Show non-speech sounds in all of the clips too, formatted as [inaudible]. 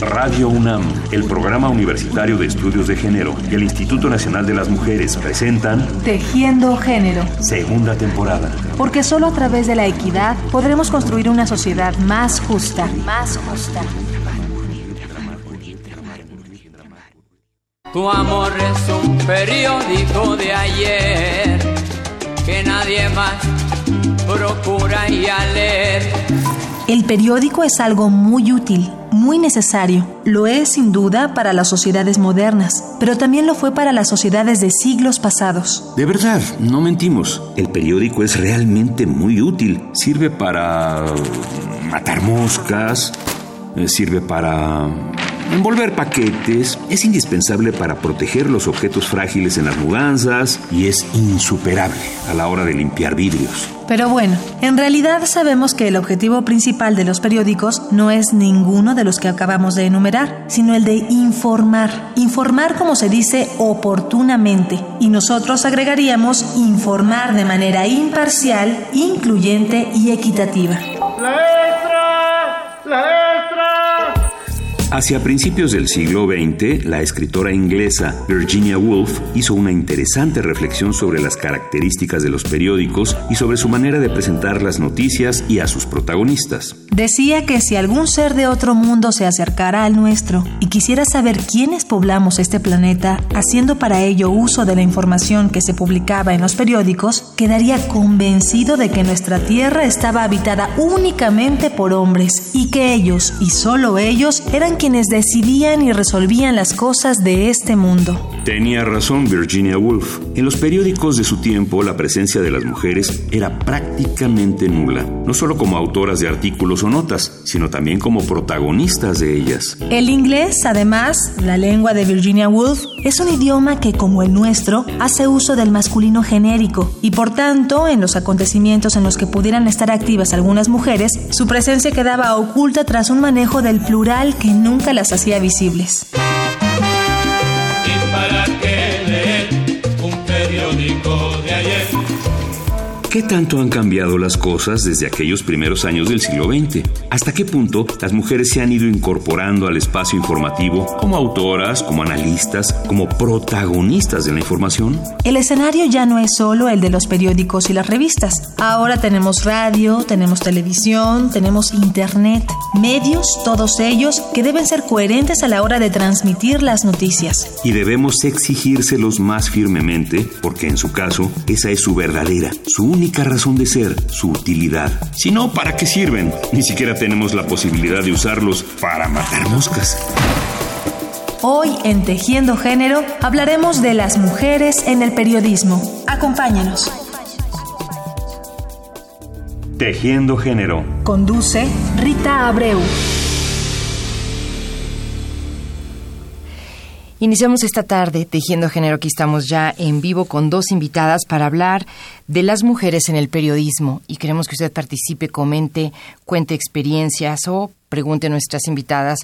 Radio UNAM, el Programa Universitario de Estudios de Género y el Instituto Nacional de las Mujeres presentan Tejiendo Género, segunda temporada. porque solo a través de la equidad podremos construir una sociedad más justa. Más justa. Tu amor es un periódico de ayer que nadie más procura y a leer. El periódico es algo muy útil, muy necesario. Lo es sin duda para las sociedades modernas, pero también lo fue para las sociedades de siglos pasados. De verdad, no mentimos. El periódico es realmente muy útil. Sirve para matar moscas, eh, sirve para envolver paquetes, es indispensable para proteger los objetos frágiles en las mudanzas y es insuperable a la hora de limpiar vidrios. Pero bueno, en realidad sabemos que el objetivo principal de los periódicos no es ninguno de los que acabamos de enumerar, sino el de informar. Informar como se dice oportunamente. Y nosotros agregaríamos informar de manera imparcial, incluyente y equitativa. Hacia principios del siglo XX, la escritora inglesa Virginia Woolf hizo una interesante reflexión sobre las características de los periódicos y sobre su manera de presentar las noticias y a sus protagonistas. Decía que si algún ser de otro mundo se acercara al nuestro y quisiera saber quiénes poblamos este planeta, haciendo para ello uso de la información que se publicaba en los periódicos, quedaría convencido de que nuestra Tierra estaba habitada únicamente por hombres y que ellos, y solo ellos, eran quienes decidían y resolvían las cosas de este mundo. Tenía razón Virginia Woolf. En los periódicos de su tiempo, la presencia de las mujeres era prácticamente nula, no solo como autoras de artículos o notas, sino también como protagonistas de ellas. El inglés, además, la lengua de Virginia Woolf, es un idioma que, como el nuestro, hace uso del masculino genérico y por tanto, en los acontecimientos en los que pudieran estar activas algunas mujeres, su presencia quedaba oculta tras un manejo del plural que nunca las hacía visibles. Ayer? ¿Qué tanto han cambiado las cosas desde aquellos primeros años del siglo XX? ¿Hasta qué punto las mujeres se han ido incorporando al espacio informativo como autoras, como analistas, como protagonistas de la información? El escenario ya no es solo el de los periódicos y las revistas. Ahora tenemos radio, tenemos televisión, tenemos internet, medios, todos ellos que deben ser coherentes a la hora de transmitir las noticias. Y debemos exigírselos más firmemente porque en su caso esa es su verdadera, su única razón de ser, su utilidad. Si no, ¿para qué sirven? Ni siquiera tenemos la posibilidad de usarlos para matar moscas. Hoy en Tejiendo Género hablaremos de las mujeres en el periodismo. Acompáñanos. Tejiendo género. Conduce Rita Abreu. Iniciamos esta tarde Tejiendo Género. Aquí estamos ya en vivo con dos invitadas para hablar de las mujeres en el periodismo. Y queremos que usted participe, comente, cuente experiencias o pregunte a nuestras invitadas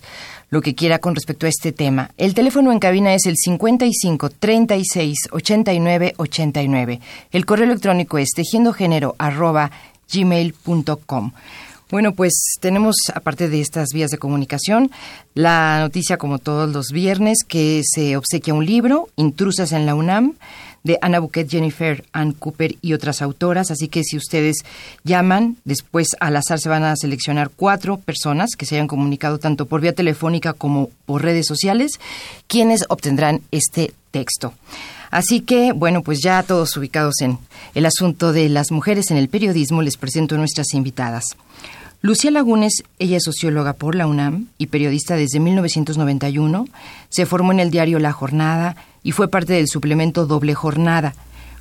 lo que quiera con respecto a este tema. El teléfono en cabina es el 55 36 89 89. El correo electrónico es tejiendogénero arroba gmail.com. Bueno, pues tenemos, aparte de estas vías de comunicación, la noticia, como todos los viernes, que se obsequia un libro, Intrusas en la UNAM, de Ana Bouquet, Jennifer Ann Cooper y otras autoras. Así que si ustedes llaman, después al azar se van a seleccionar cuatro personas que se hayan comunicado tanto por vía telefónica como por redes sociales, quienes obtendrán este texto. Así que, bueno, pues ya todos ubicados en el asunto de las mujeres en el periodismo, les presento a nuestras invitadas. Lucía Lagunes, ella es socióloga por la UNAM y periodista desde 1991. Se formó en el diario La Jornada y fue parte del suplemento Doble Jornada.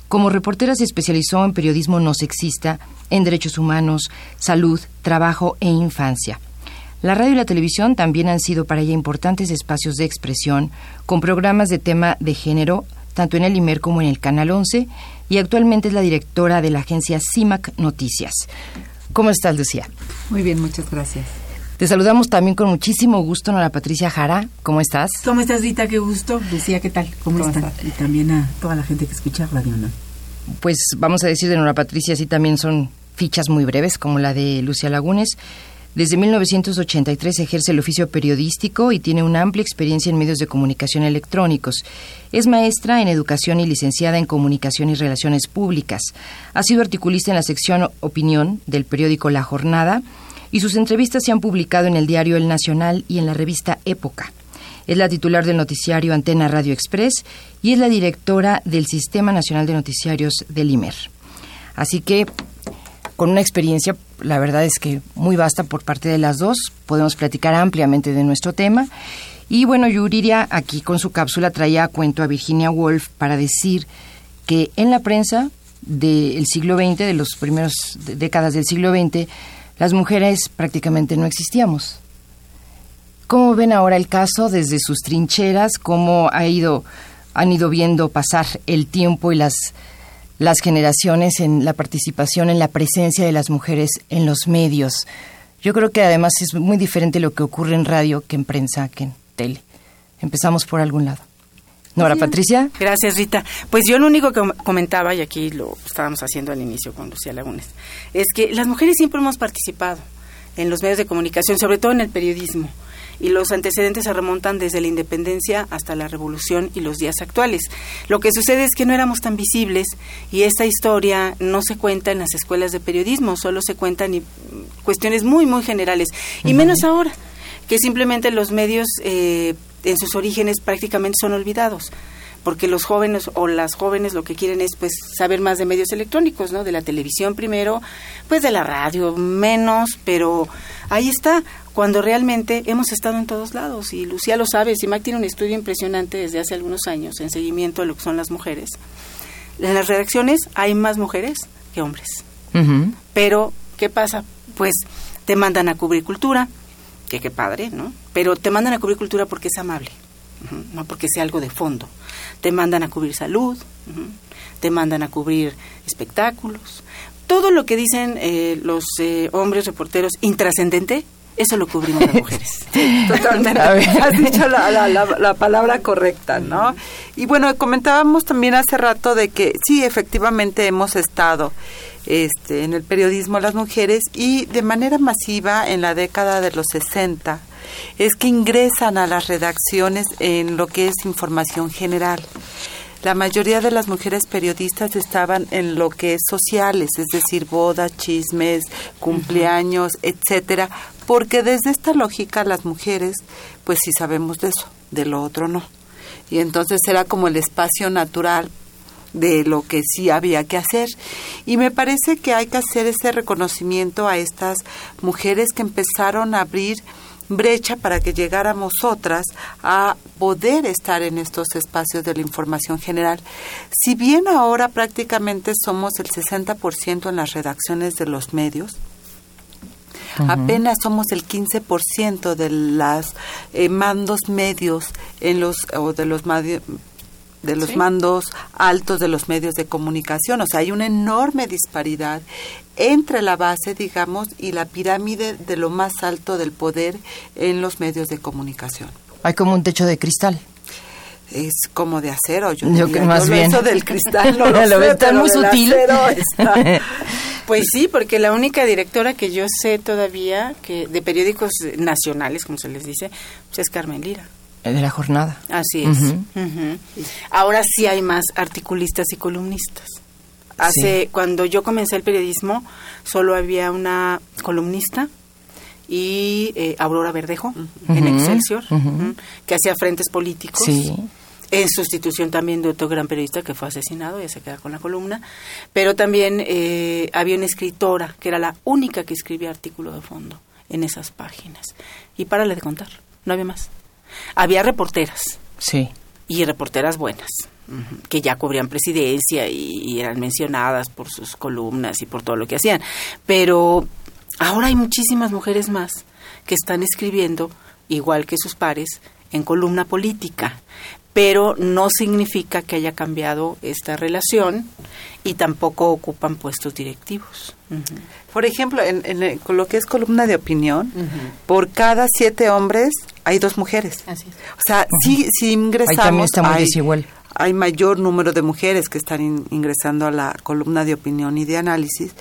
Como reportera se especializó en periodismo no sexista, en derechos humanos, salud, trabajo e infancia. La radio y la televisión también han sido para ella importantes espacios de expresión, con programas de tema de género, tanto en el IMER como en el Canal 11, y actualmente es la directora de la agencia CIMAC Noticias. ¿Cómo estás, Lucía? Muy bien, muchas gracias. Te saludamos también con muchísimo gusto, Nora Patricia Jara. ¿Cómo estás? ¿Cómo estás, Rita? Qué gusto. Lucía, ¿qué tal? ¿Cómo, ¿Cómo estás? Y también a toda la gente que escucha Radio. Pues vamos a decir de Nora Patricia, sí también son fichas muy breves, como la de Lucía Lagunes. Desde 1983 ejerce el oficio periodístico y tiene una amplia experiencia en medios de comunicación electrónicos. Es maestra en educación y licenciada en comunicación y relaciones públicas. Ha sido articulista en la sección Opinión del periódico La Jornada y sus entrevistas se han publicado en el diario El Nacional y en la revista Época. Es la titular del noticiario Antena Radio Express y es la directora del Sistema Nacional de Noticiarios del IMER. Así que con una experiencia, la verdad es que muy vasta por parte de las dos. Podemos platicar ampliamente de nuestro tema. Y bueno, Yuriria aquí con su cápsula traía a cuento a Virginia Woolf para decir que en la prensa del siglo XX, de los primeros décadas del siglo XX, las mujeres prácticamente no existíamos. ¿Cómo ven ahora el caso desde sus trincheras? ¿Cómo ha ido, han ido viendo pasar el tiempo y las las generaciones en la participación, en la presencia de las mujeres en los medios. Yo creo que además es muy diferente lo que ocurre en radio que en prensa, que en tele. Empezamos por algún lado. Nora Patricia. Gracias, Rita. Pues yo lo único que comentaba, y aquí lo estábamos haciendo al inicio con Lucía Lagunes, es que las mujeres siempre hemos participado en los medios de comunicación, sobre todo en el periodismo y los antecedentes se remontan desde la independencia hasta la revolución y los días actuales. Lo que sucede es que no éramos tan visibles y esta historia no se cuenta en las escuelas de periodismo, solo se cuentan cuestiones muy, muy generales, y menos ahora, que simplemente los medios eh, en sus orígenes prácticamente son olvidados porque los jóvenes o las jóvenes lo que quieren es pues saber más de medios electrónicos, ¿no? De la televisión primero, pues de la radio menos, pero ahí está, cuando realmente hemos estado en todos lados y Lucía lo sabe, CIMAC tiene un estudio impresionante desde hace algunos años en seguimiento de lo que son las mujeres. En las redacciones hay más mujeres que hombres. Pero, ¿qué pasa? Pues te mandan a cubrir cultura, que qué padre, ¿no? Pero te mandan a cubrir cultura porque es amable, no porque sea algo de fondo te mandan a cubrir salud, te mandan a cubrir espectáculos. Todo lo que dicen eh, los eh, hombres reporteros intrascendente, eso lo cubrimos las mujeres. [laughs] Totalmente. Has dicho la, la, palabra correcta, ¿no? Y bueno, comentábamos también hace rato de que sí, efectivamente hemos estado este, en el periodismo las mujeres y de manera masiva en la década de los 60 es que ingresan a las redacciones en lo que es información general. La mayoría de las mujeres periodistas estaban en lo que es sociales, es decir, bodas, chismes, cumpleaños, etcétera, porque desde esta lógica las mujeres, pues sí sabemos de eso, de lo otro no. Y entonces era como el espacio natural de lo que sí había que hacer. Y me parece que hay que hacer ese reconocimiento a estas mujeres que empezaron a abrir brecha para que llegáramos otras a poder estar en estos espacios de la información general. Si bien ahora prácticamente somos el 60% en las redacciones de los medios, apenas somos el 15% de los eh, mandos medios en los o de los de los mandos altos de los medios de comunicación. O sea, hay una enorme disparidad entre la base, digamos, y la pirámide de lo más alto del poder en los medios de comunicación. Hay como un techo de cristal. Es como de acero, yo, yo que más bien. Eso del cristal no [laughs] lo, lo sé, muy sutil. [laughs] pues sí, porque la única directora que yo sé todavía que de periódicos nacionales, como se les dice, pues es Carmen Lira. Eh, de la jornada. Así es. Ahora sí hay más articulistas y columnistas. Hace cuando yo comencé el periodismo solo había una columnista y eh, Aurora Verdejo en Excelsior que hacía frentes políticos. En sustitución también de otro gran periodista que fue asesinado, ya se queda con la columna. Pero también eh, había una escritora que era la única que escribía artículo de fondo en esas páginas. Y párale de contar, no había más. Había reporteras. Sí. Y reporteras buenas, que ya cubrían presidencia y, eran mencionadas por sus columnas y por todo lo que hacían. Pero ahora hay muchísimas mujeres más que están escribiendo, igual que sus pares, en columna política pero no significa que haya cambiado esta relación y tampoco ocupan puestos directivos. Por ejemplo, en, lo que es columna de opinión, por cada siete hombres hay dos mujeres. Así O sea, sí, ingresamos... Ahí también está muy desigual. Hay mayor número de mujeres que están in- ingresando a la columna de opinión y de análisis,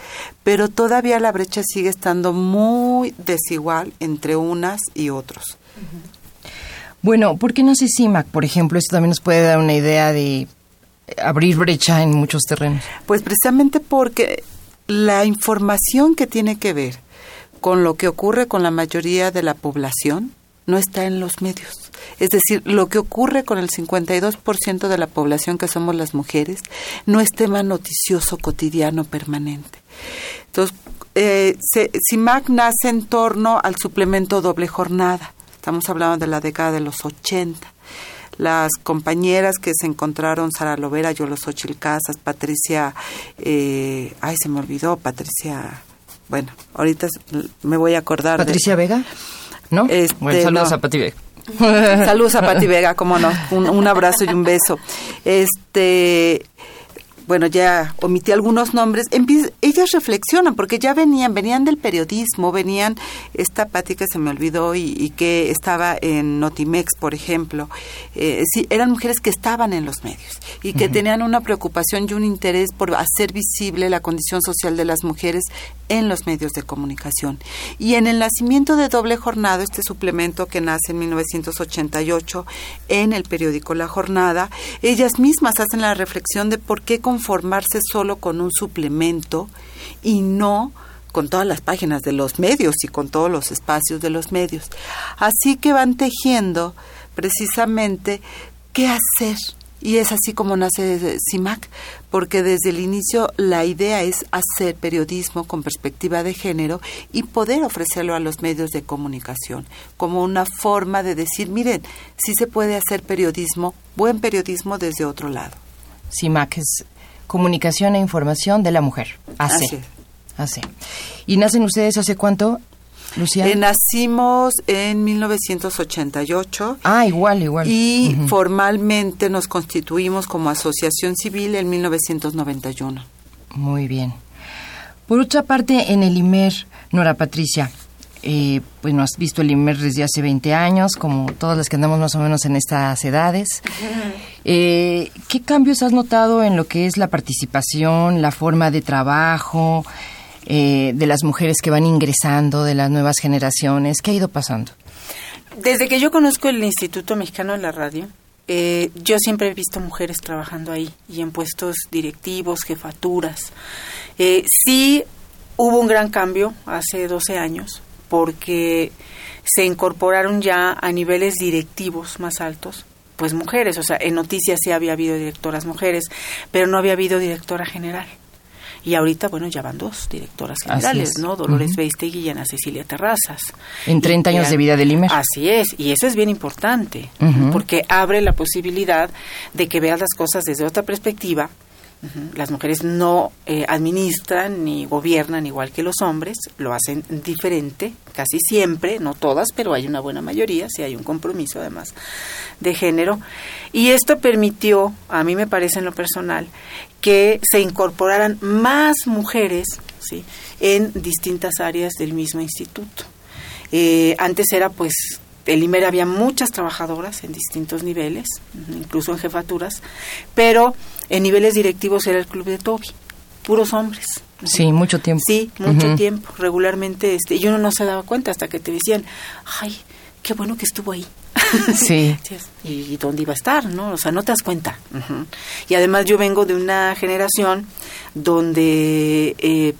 pero todavía la brecha sigue estando muy desigual entre unas y otros. Bueno, ¿por qué no se CIMAC, por ejemplo? Esto también nos puede dar una idea de abrir brecha en muchos terrenos. Pues precisamente porque la información que tiene que ver con lo que ocurre con la mayoría de la población no está en los medios. Es decir, lo que ocurre con el 52% de la población que somos las mujeres no es tema noticioso cotidiano permanente. Entonces, eh, CIMAC nace en torno al suplemento doble jornada. Estamos hablando de la década de los 80 las compañeras que se encontraron, Sara Lovera, Yolo Xochil Casas, Patricia, eh, ay, se me olvidó, Patricia, bueno, ahorita me voy a acordar. ¿Patricia Vega? ¿No? Este, bueno, saludos no. a Pati Vega. Saludos a Pati Vega, cómo no, un, un abrazo y un beso. Este, bueno, ya omití algunos nombres, ellas reflexionan, porque ya venían, venían del periodismo, venían, esta Pati que se me olvidó y, y que estaba en Notimex, por ejemplo, eh, sí, eran mujeres que estaban en los medios y que tenían una preocupación y un interés por hacer visible la condición social de las mujeres en los medios de comunicación. Y en el nacimiento de Doble Jornada, este suplemento que nace en 1988 en el periódico La Jornada, ellas mismas hacen la reflexión de por qué conformarse solo con un suplemento y no con todas las páginas de los medios y con todos los espacios de los medios. Así que van tejiendo precisamente qué hacer. Y es así como nace CIMAC, porque desde el inicio la idea es hacer periodismo con perspectiva de género y poder ofrecerlo a los medios de comunicación como una forma de decir, miren, sí se puede hacer periodismo, buen periodismo desde otro lado. CIMAC es Comunicación e Información de la Mujer. AC. Así. AC. ¿Y nacen ustedes hace cuánto, Lucía? Eh, nacimos en 1988 ah, igual, igual. y formalmente nos constituimos como asociación civil en 1991. Muy bien. Por otra parte, en el IMER, Nora Patricia, eh, pues no has visto el IMER desde hace 20 años, como todas las que andamos más o menos en estas edades. Eh, ¿Qué cambios has notado en lo que es la participación, la forma de trabajo eh, de las mujeres que van ingresando, de las nuevas generaciones? ¿Qué ha ido pasando? Desde que yo conozco el Instituto Mexicano de la Radio, eh, yo siempre he visto mujeres trabajando ahí y en puestos directivos, jefaturas. Eh, sí hubo un gran cambio hace 12 años porque se incorporaron ya a niveles directivos más altos, pues mujeres, o sea, en noticias sí había habido directoras mujeres, pero no había habido directora general. Y ahorita, bueno, ya van dos directoras generales, es. ¿no? Dolores. Beistegui y Ana Cecilia Terrazas. En 30 Y años de vida del IMER. Así es, y eso es bien importante, porque abre la posibilidad de que veas las cosas desde otra perspectiva. Las mujeres no eh, administran ni gobiernan igual que los hombres, lo hacen diferente, casi siempre, no todas, pero hay una buena mayoría, si hay un compromiso además de género. Y esto permitió, a mí me parece en lo personal, que se incorporaran más mujeres ¿sí? en distintas áreas del mismo instituto. Eh, antes era pues, el IMER había muchas trabajadoras en distintos niveles, incluso en jefaturas, pero en niveles directivos era el club de Toby, puros hombres. Sí, mucho tiempo. Sí, mucho tiempo, regularmente, este, y uno no se daba cuenta hasta que te decían, ay, qué bueno que estuvo ahí. [laughs] Sí. ¿Y, y dónde iba a estar? ¿no? O sea, no te das cuenta. Y además yo vengo de una generación donde eh,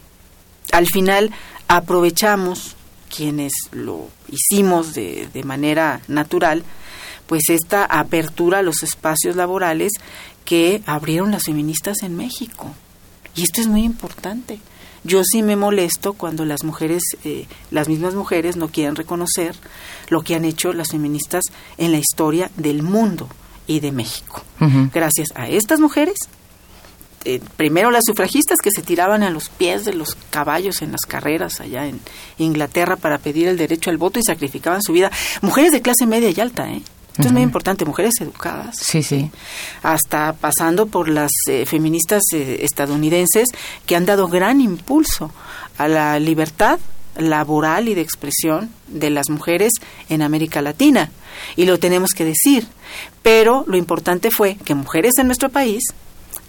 al final aprovechamos quienes lo hicimos de, de manera natural, pues esta apertura a los espacios laborales que abrieron las feministas en México. Y esto es muy importante. Yo sí me molesto cuando las mujeres, eh, las mismas mujeres no quieren reconocer lo que han hecho las feministas en la historia del mundo y de México. Gracias a estas mujeres, eh, primero las sufragistas que se tiraban a los pies de los caballos en las carreras allá en Inglaterra para pedir el derecho al voto y sacrificaban su vida. Mujeres de clase media y alta, ¿eh? Esto es muy importante, mujeres educadas Sí, sí. hasta pasando por las eh, feministas eh, estadounidenses que han dado gran impulso a la libertad laboral y de expresión de las mujeres en América Latina. Y lo tenemos que decir. Pero lo importante fue que mujeres en nuestro país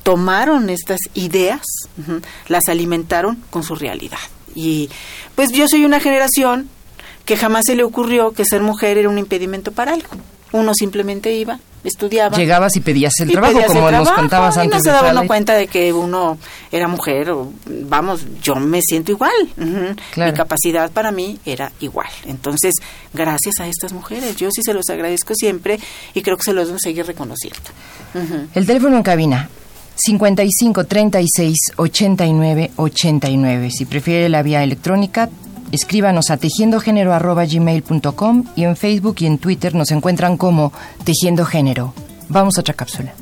tomaron estas ideas, las alimentaron con su realidad. Y pues yo soy una generación que jamás se le ocurrió que ser mujer era un impedimento para algo. Uno simplemente iba, estudiaba. Llegabas y pedías el y trabajo, pedías el como nos trabajo, contabas y antes no se daba uno cuenta de que uno era mujer. O, vamos, yo me siento igual. Claro. Mi capacidad para mí era igual. Entonces, gracias a estas mujeres, yo sí se los agradezco siempre y creo que se los debo seguir reconociendo. El teléfono en cabina 55 36 89 89. Si prefiere la vía electrónica, escríbanos a tejiendogénero@gmail.com y en Facebook y en Twitter nos encuentran como Tejiendo Género. Vamos a otra cápsula.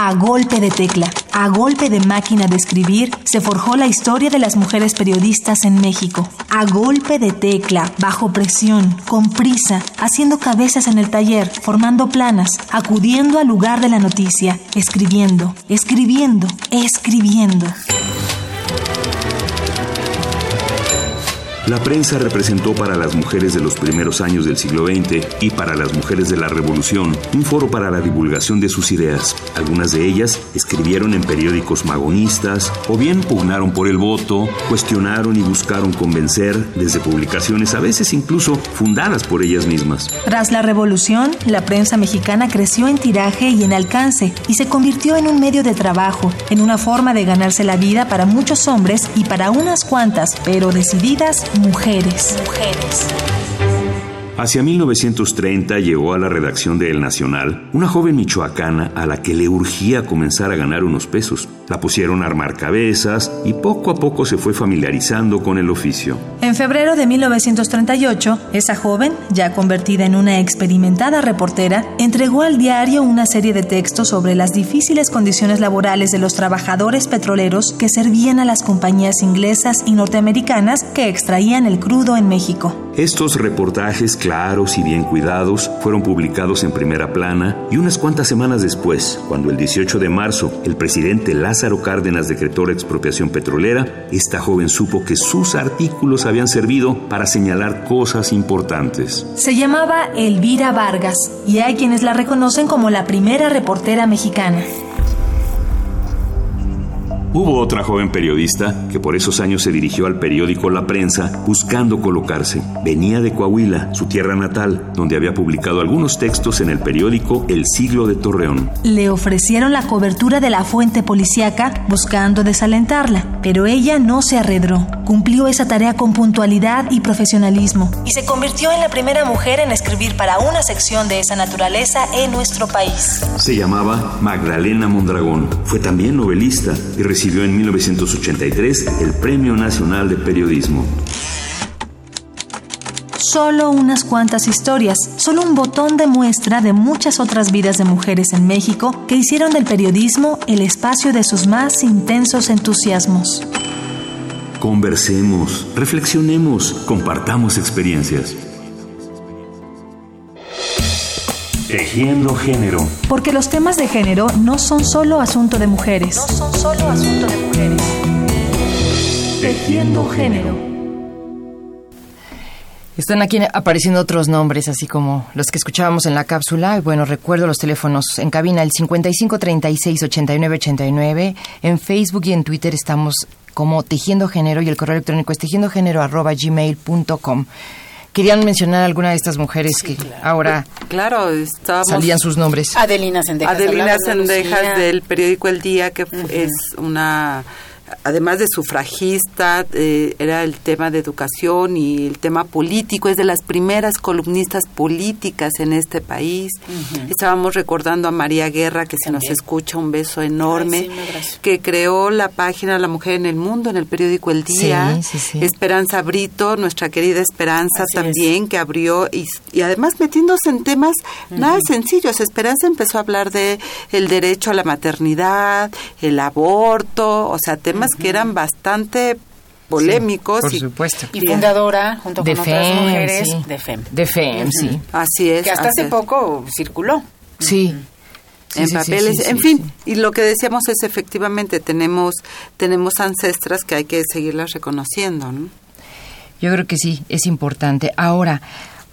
A golpe de tecla, a golpe de máquina de escribir, se forjó la historia de las mujeres periodistas en México. A golpe de tecla, bajo presión, con prisa, haciendo cabezas en el taller, formando planas, acudiendo al lugar de la noticia, escribiendo, escribiendo, escribiendo. La prensa representó para las mujeres de los primeros años del siglo XX y para las mujeres de la Revolución un foro para la divulgación de sus ideas. Algunas de ellas escribieron en periódicos magonistas o bien pugnaron por el voto, cuestionaron y buscaron convencer desde publicaciones a veces incluso fundadas por ellas mismas. Tras la revolución, la prensa mexicana creció en tiraje y en alcance y se convirtió en un medio de trabajo, en una forma de ganarse la vida para muchos hombres y para unas cuantas, pero decididas, mujeres. Mujeres. Hacia 1930 llegó a la redacción de El Nacional una joven michoacana a la que le urgía comenzar a ganar unos pesos. La pusieron a armar cabezas y poco a poco se fue familiarizando con el oficio. En febrero de 1938, esa joven, ya convertida en una experimentada reportera, entregó al diario una serie de textos sobre las difíciles condiciones laborales de los trabajadores petroleros que servían a las compañías inglesas y norteamericanas que extraían el crudo en México. Estos reportajes claros y bien cuidados fueron publicados en primera plana y unas cuantas semanas después, cuando el 18 de marzo el presidente Lázaro Cárdenas decretó la expropiación petrolera, esta joven supo que sus artículos habían servido para señalar cosas importantes. Se llamaba Elvira Vargas y hay quienes la reconocen como la primera reportera mexicana. Hubo otra joven periodista que por esos años se dirigió al periódico La Prensa buscando colocarse. Venía de Coahuila, su tierra natal, donde había publicado algunos textos en el periódico El Siglo de Torreón. Le ofrecieron la cobertura de la fuente policíaca buscando desalentarla, pero ella no se arredró. Cumplió esa tarea con puntualidad y profesionalismo y se convirtió en la primera mujer en escribir para una sección de esa naturaleza en nuestro país. Se llamaba Magdalena Mondragón. Fue también novelista y recibió en 1983 el Premio Nacional de Periodismo. Solo unas cuantas historias, solo un botón de muestra de muchas otras vidas de mujeres en México que hicieron del periodismo el espacio de sus más intensos entusiasmos. Conversemos, reflexionemos, compartamos experiencias. Tejiendo género. Porque los temas de género no son solo asunto de mujeres. No son solo asunto de mujeres. Tejiendo género. Están aquí apareciendo otros nombres, así como los que escuchábamos en la cápsula. Y bueno, recuerdo los teléfonos en cabina, el 5536-8989. En Facebook y en Twitter estamos como Tejiendo Género y el correo electrónico es tejiendogénero.gmail.com. ¿Querían mencionar alguna de estas mujeres que ahora Claro, estábamos... salían sus nombres? Adelina Sendejas. Adelina hablaba, ¿no, Sendejas del periódico El Día, que es una, además de sufragista, eh, era el tema de educación y el tema político, es de las primeras columnistas políticas en este país. Estábamos recordando a María Guerra, que se nos escucha, un beso enorme, Ay, sí, que creó la página La Mujer en el Mundo en el periódico El Día. Sí, sí, sí. Esperanza Brito, nuestra querida Esperanza Así es. también, que abrió y, y además metiéndose en temas nada sencillos. Esperanza empezó a hablar de el derecho a la maternidad, el aborto, o sea, temas que eran bastante polémicos. Por y- supuesto. Y Bien. fundadora, junto De con otras FEM, mujeres, sí. de FEM. De FEM, sí. Así es. Que hasta hace es. poco circuló. Sí. Sí, en sí, sí, papeles, sí, en sí, fin, sí. y lo que decíamos es efectivamente tenemos tenemos ancestras que hay que seguirlas reconociendo, ¿no? Yo creo que sí, es importante. Ahora,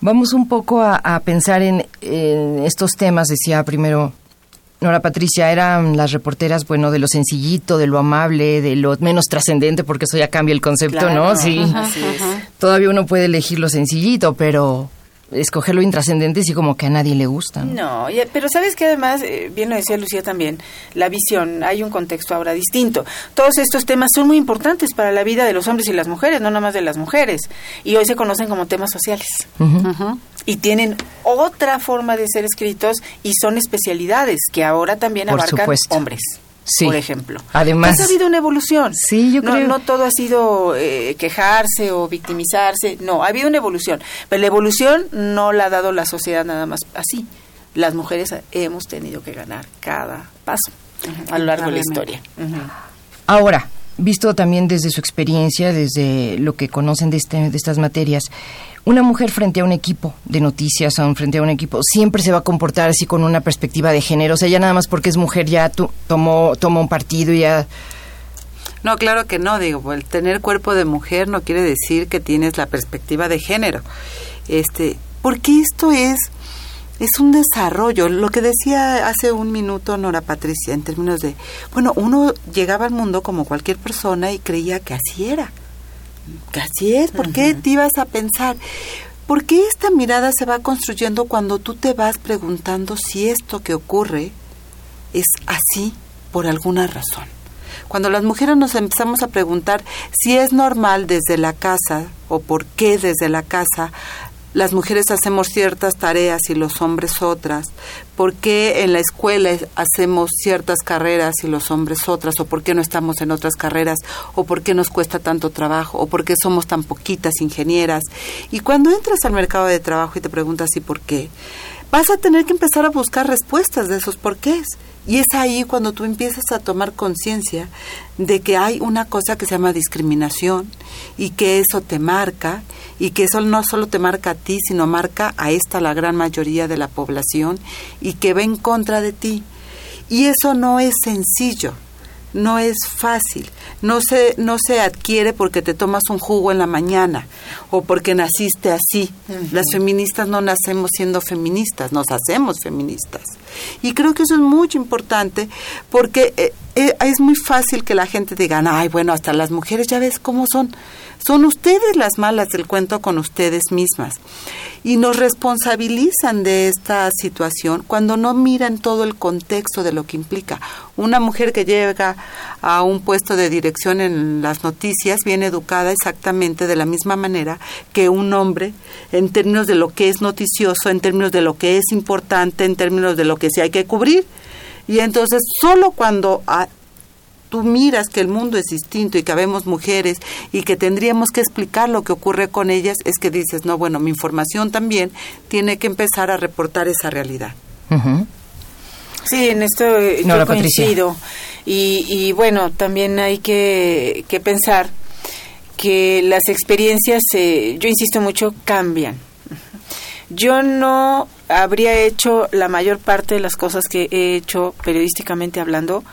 vamos un poco a, a pensar en, en estos temas, decía primero Nora Patricia, eran las reporteras, bueno, de lo sencillito, de lo amable, de lo menos trascendente, porque eso ya cambia el concepto, Claro, ¿no? Sí. así es. Todavía uno puede elegir lo sencillito, pero escoger lo intrascendente sí como que a nadie le gusta. ¿no? No, pero sabes que además, eh, bien lo decía Lucía también, la visión, hay un contexto ahora distinto. Todos estos temas son muy importantes para la vida de los hombres y las mujeres, no nada más de las mujeres. Y hoy se conocen como temas sociales. Ujú. Y tienen otra forma de ser escritos y son especialidades que ahora también Por abarcan supuesto. hombres. Sí. Por ejemplo. Además- Pues ha habido una evolución. Sí, yo no, creo. No todo ha sido eh, quejarse o victimizarse. No, ha habido una evolución. Pero la evolución no la ha dado la sociedad nada más así. Las mujeres hemos tenido que ganar cada paso a lo largo de la historia. Ahora, visto también desde su experiencia, desde lo que conocen de, este, de estas materias, una mujer frente a un equipo de noticias, un- frente a un equipo, siempre se va a comportar así con una perspectiva de género. O sea, ya nada más porque es mujer ya tu- tomó, toma un partido y ya... No, claro que no, digo, el tener cuerpo de mujer no quiere decir que tienes la perspectiva de género. Este, porque esto es es un desarrollo, lo que decía hace un minuto Nora Patricia en términos de, bueno, uno llegaba al mundo como cualquier persona y creía que así era. Así es, ¿por qué te ibas a pensar? ¿Por qué esta mirada se va construyendo cuando tú te vas preguntando si esto que ocurre es así por alguna razón? Cuando las mujeres nos empezamos a preguntar si es normal desde la casa o por qué desde la casa las mujeres hacemos ciertas tareas y los hombres otras, por qué en la escuela hacemos ciertas carreras y los hombres otras, o por qué no estamos en otras carreras, o por qué nos cuesta tanto trabajo, o por qué somos tan poquitas ingenieras. Y cuando entras al mercado de trabajo y te preguntas ¿y por qué? Vas a tener que empezar a buscar respuestas de esos porqués. Y es ahí cuando tú empiezas a tomar conciencia de que hay una cosa que se llama discriminación y que eso te marca y que eso no solo te marca a ti, sino marca a esta la gran mayoría de la población y que va en contra de ti. Y eso no es sencillo, no es fácil, no se, no se adquiere porque te tomas un jugo en la mañana o porque naciste así. Las feministas no nacemos siendo feministas, nos hacemos feministas. Y creo que eso es muy importante porque eh, eh, es muy fácil que la gente diga, ay, bueno, hasta las mujeres ya ves cómo son. Son ustedes las malas del cuento con ustedes mismas. Y nos responsabilizan de esta situación cuando no miran todo el contexto de lo que implica. Una mujer que llega a un puesto de dirección en las noticias viene educada exactamente de la misma manera que un hombre en términos de lo que es noticioso, en términos de lo que es importante, en términos de lo que sí hay que cubrir. Y entonces solo cuando a- tú miras que el mundo es distinto y que habemos mujeres y que tendríamos que explicar lo que ocurre con ellas, es que dices, no, bueno, mi información también tiene que empezar a reportar esa realidad. Sí, en esto eh, Nora yo coincido. Y, y bueno, también hay que, que pensar que las experiencias, eh, yo insisto mucho, cambian. Yo no habría hecho la mayor parte de las cosas que he hecho periodísticamente hablando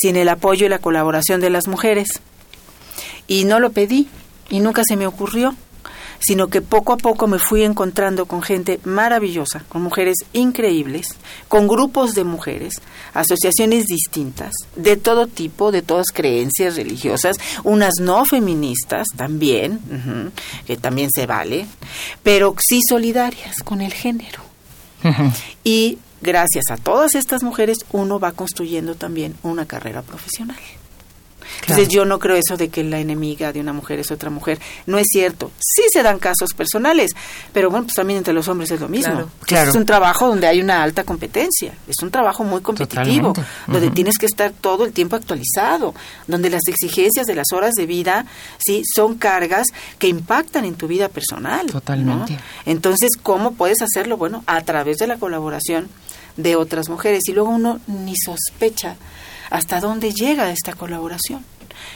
sin el apoyo y la colaboración de las mujeres. Y no lo pedí y nunca se me ocurrió, sino que poco a poco me fui encontrando con gente maravillosa, con mujeres increíbles, con grupos de mujeres, asociaciones distintas, de todo tipo, de todas creencias religiosas, unas no feministas también, que también se vale, pero sí solidarias con el género. Y gracias a todas estas mujeres uno va construyendo también una carrera profesional. Entonces yo no creo eso de que la enemiga de una mujer es otra mujer. No es cierto. Sí se dan casos personales, pero bueno, pues también entre los hombres es lo mismo. Claro. Claro. Es un trabajo donde hay una alta competencia. Es un trabajo muy competitivo, Totalmente. donde tienes que estar todo el tiempo actualizado, donde las exigencias de las horas de vida, sí, son cargas que impactan en tu vida personal. ¿no? Totalmente. Entonces, ¿cómo puedes hacerlo? Bueno, a través de la colaboración de otras mujeres. Y luego uno ni sospecha hasta dónde llega esta colaboración.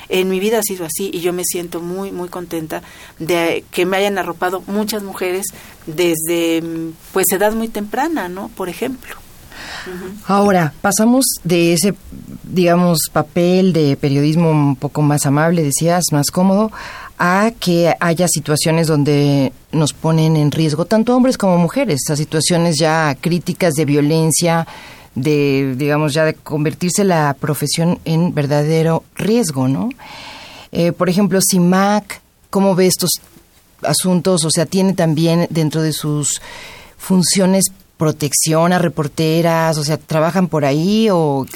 En mi vida ha sido así y yo me siento muy, muy contenta de que me hayan arropado muchas mujeres desde, pues, edad muy temprana, ¿no? Por ejemplo. Ahora, pasamos de ese, digamos, papel de periodismo un poco más amable, decías, más cómodo, a que haya situaciones donde nos ponen en riesgo tanto hombres como mujeres, a situaciones ya críticas de violencia, de, digamos, ya de convertirse la profesión en verdadero riesgo, ¿no? Eh, por ejemplo, CIMAC, ¿cómo ve estos asuntos? O sea, tiene también dentro de sus funciones protección a reporteras, o sea, trabajan por ahí o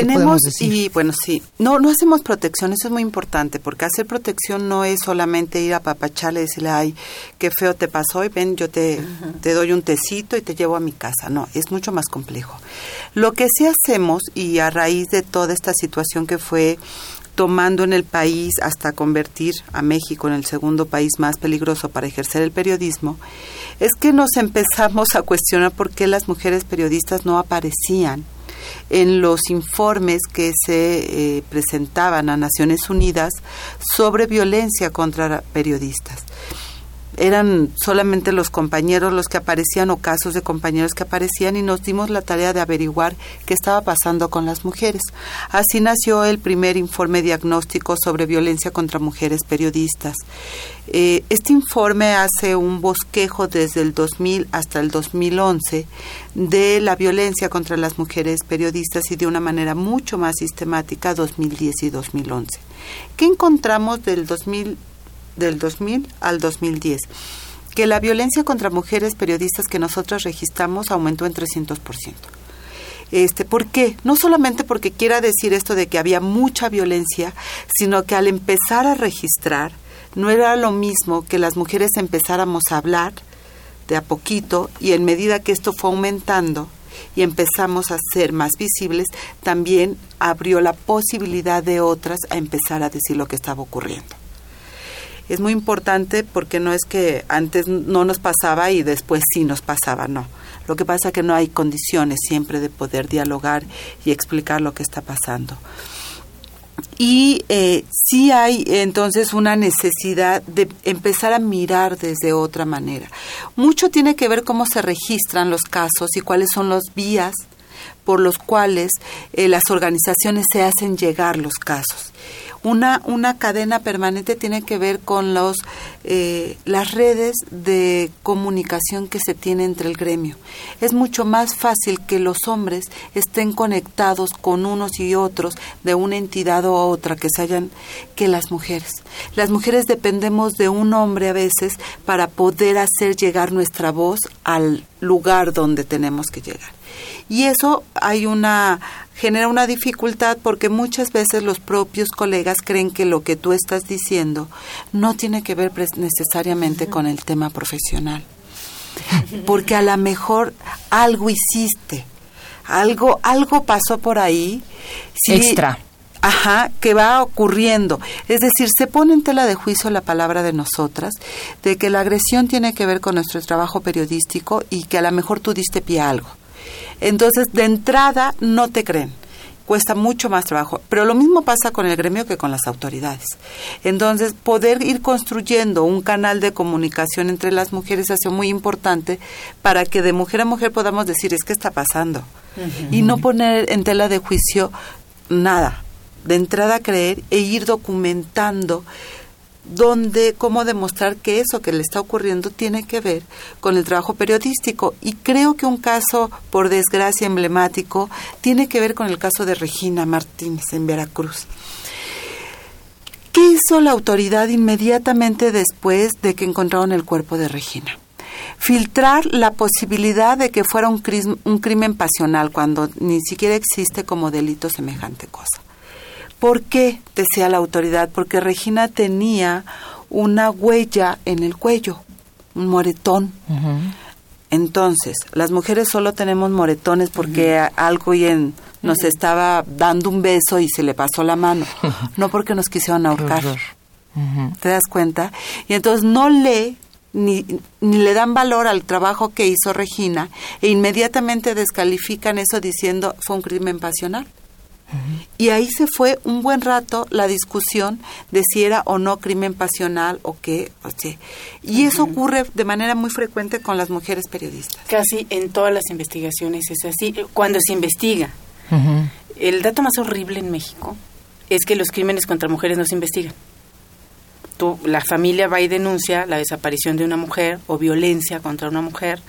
tenemos y bueno, sí, no no hacemos protección, eso es muy importante, porque hacer protección no es solamente ir a papacharle y decirle, "Ay, qué feo te pasó y ven, yo te te doy un tecito y te llevo a mi casa." No, es mucho más complejo. Lo que sí hacemos y a raíz de toda esta situación que fue tomando en el país hasta convertir a México en el segundo país más peligroso para ejercer el periodismo, es que nos empezamos a cuestionar por qué las mujeres periodistas no aparecían en los informes que se eh, presentaban a Naciones Unidas sobre violencia contra periodistas eran solamente los compañeros los que aparecían o casos de compañeros que aparecían y nos dimos la tarea de averiguar qué estaba pasando con las mujeres. Así nació el primer informe diagnóstico sobre violencia contra mujeres periodistas. Eh, este informe hace un bosquejo desde el 2000 hasta el 2011 de la violencia contra las mujeres periodistas y de una manera mucho más sistemática 2010 y 2011. ¿Qué encontramos del 2000 del 2000 al 2010, que la violencia contra mujeres periodistas que nosotros registramos aumentó en 300%. Este, ¿Por qué? No solamente porque quiera decir esto de que había mucha violencia, sino que al empezar a registrar, no era lo mismo que las mujeres empezáramos a hablar de a poquito y en medida que esto fue aumentando y empezamos a ser más visibles, también abrió la posibilidad de otras a empezar a decir lo que estaba ocurriendo es muy importante porque no es que antes no nos pasaba y después sí nos pasaba, no. Lo que pasa es que no hay condiciones siempre de poder dialogar y explicar lo que está pasando. Y eh, sí hay entonces una necesidad de empezar a mirar desde otra manera. Mucho tiene que ver cómo se registran los casos y cuáles son los vías por los cuales eh, las organizaciones se hacen llegar los casos. Una, una cadena permanente tiene que ver con los, eh, las redes de comunicación que se tiene entre el gremio. Es mucho más fácil que los hombres estén conectados con unos y otros de una entidad o otra que se hayan que las mujeres. Las mujeres dependemos de un hombre a veces para poder hacer llegar nuestra voz al lugar donde tenemos que llegar. Y eso hay una genera una dificultad porque muchas veces los propios colegas creen que lo que tú estás diciendo no tiene que ver necesariamente con el tema profesional. Porque a lo mejor algo hiciste, algo algo pasó por ahí. Extra. Ajá, que va ocurriendo. Es decir, se pone en tela de juicio la palabra de nosotras, de que la agresión tiene que ver con nuestro trabajo periodístico y que a lo mejor tú diste pie a algo. Entonces, de entrada, no te creen cuesta mucho más trabajo. Pero lo mismo pasa con el gremio que con las autoridades. Entonces, poder ir construyendo un canal de comunicación entre las mujeres ha sido muy importante para que de mujer a mujer podamos decir, es que está pasando. Y no poner en tela de juicio nada. De entrada creer e ir documentando donde cómo demostrar que eso que le está ocurriendo tiene que ver con el trabajo periodístico. Y creo que un caso, por desgracia, emblemático, tiene que ver con el caso de Regina Martínez en Veracruz. ¿Qué hizo la autoridad inmediatamente después de que encontraron el cuerpo de Regina? Filtrar la posibilidad de que fuera un, un crimen pasional cuando ni siquiera existe como delito semejante cosa. ¿Por qué? decía la autoridad, porque Regina tenía una huella en el cuello, un moretón. Entonces, las mujeres solo tenemos moretones porque algo en, nos estaba dando un beso y se le pasó la mano, [laughs] no porque nos quisieron ahorcar. ¿Te das cuenta? Y entonces no lee ni, ni, le dan valor al trabajo que hizo Regina e inmediatamente descalifican eso diciendo fue un crimen pasional. Y ahí se fue un buen rato la discusión de si era o no crimen pasional o qué. O sea, y eso ocurre de manera muy frecuente con las mujeres periodistas. Casi en todas las investigaciones es así. Cuando se investiga, el dato más horrible en México es que los crímenes contra mujeres no se investigan. Tú, la familia va y denuncia la desaparición de una mujer o violencia contra una mujer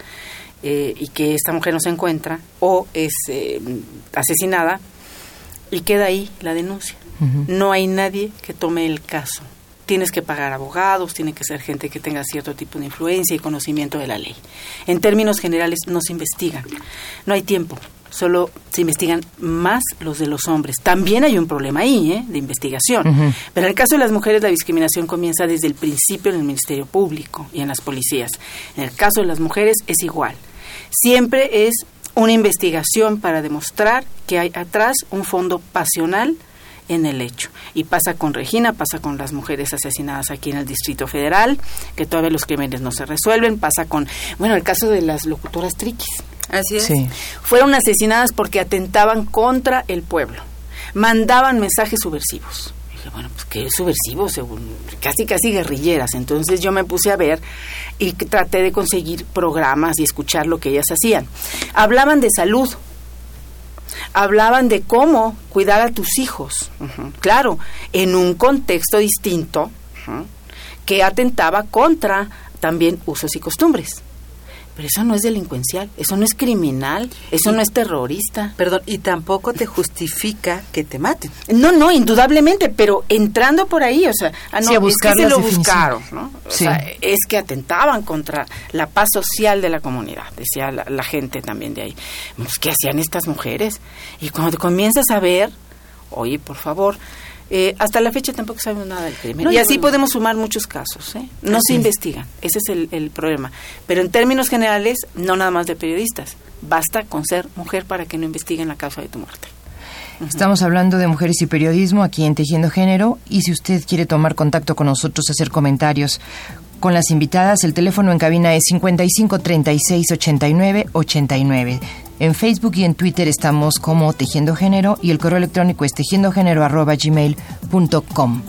eh, y que esta mujer no se encuentra o es eh, asesinada y queda ahí la denuncia. No hay nadie que tome el caso. Tienes que pagar abogados, tiene que ser gente que tenga cierto tipo de influencia y conocimiento de la ley. En términos generales no se investigan. No hay tiempo solo se investigan más los de los hombres. También hay un problema ahí, ¿eh? de investigación. Pero en el caso de las mujeres, la discriminación comienza desde el principio en el Ministerio Público y en las policías. En el caso de las mujeres es igual. Siempre es una investigación para demostrar que hay atrás un fondo pasional en el hecho. Y pasa con Regina, pasa con las mujeres asesinadas aquí en el Distrito Federal, que todavía los crímenes no se resuelven, pasa con, bueno, el caso de las locutoras triquis. Así es. Fueron asesinadas porque atentaban contra el pueblo, mandaban mensajes subversivos. Bueno, pues qué subversivos, según, casi casi guerrilleras. Entonces yo me puse a ver y traté de conseguir programas y escuchar lo que ellas hacían. Hablaban de salud, hablaban de cómo cuidar a tus hijos, claro, en un contexto distinto que atentaba contra también usos y costumbres. Pero eso no es delincuencial, eso no es criminal, eso no es terrorista. Perdón, y tampoco te justifica que te maten. No, no, indudablemente, pero entrando por ahí, o sea, ah, no, es que se lo buscaron, ¿no? O sea, es que atentaban contra la paz social de la comunidad, decía la, gente también de ahí. Pues, ¿Qué hacían estas mujeres? Y cuando te comienzas a ver, oye, por favor, eh, hasta la fecha tampoco sabemos nada del crimen. y así podemos sumar muchos casos. ¿eh? No se investigan, ese es el, problema. Pero en términos generales, no nada más de periodistas. Basta con ser mujer para que no investiguen la causa de tu muerte. Estamos hablando de mujeres y periodismo aquí en Tejiendo Género y si usted quiere tomar contacto con nosotros, hacer comentarios con las invitadas, el teléfono en cabina es 55 36 89 89. En Facebook y en Twitter estamos como Tejiendo Género y el correo electrónico es tejiendogénero.gmail.com.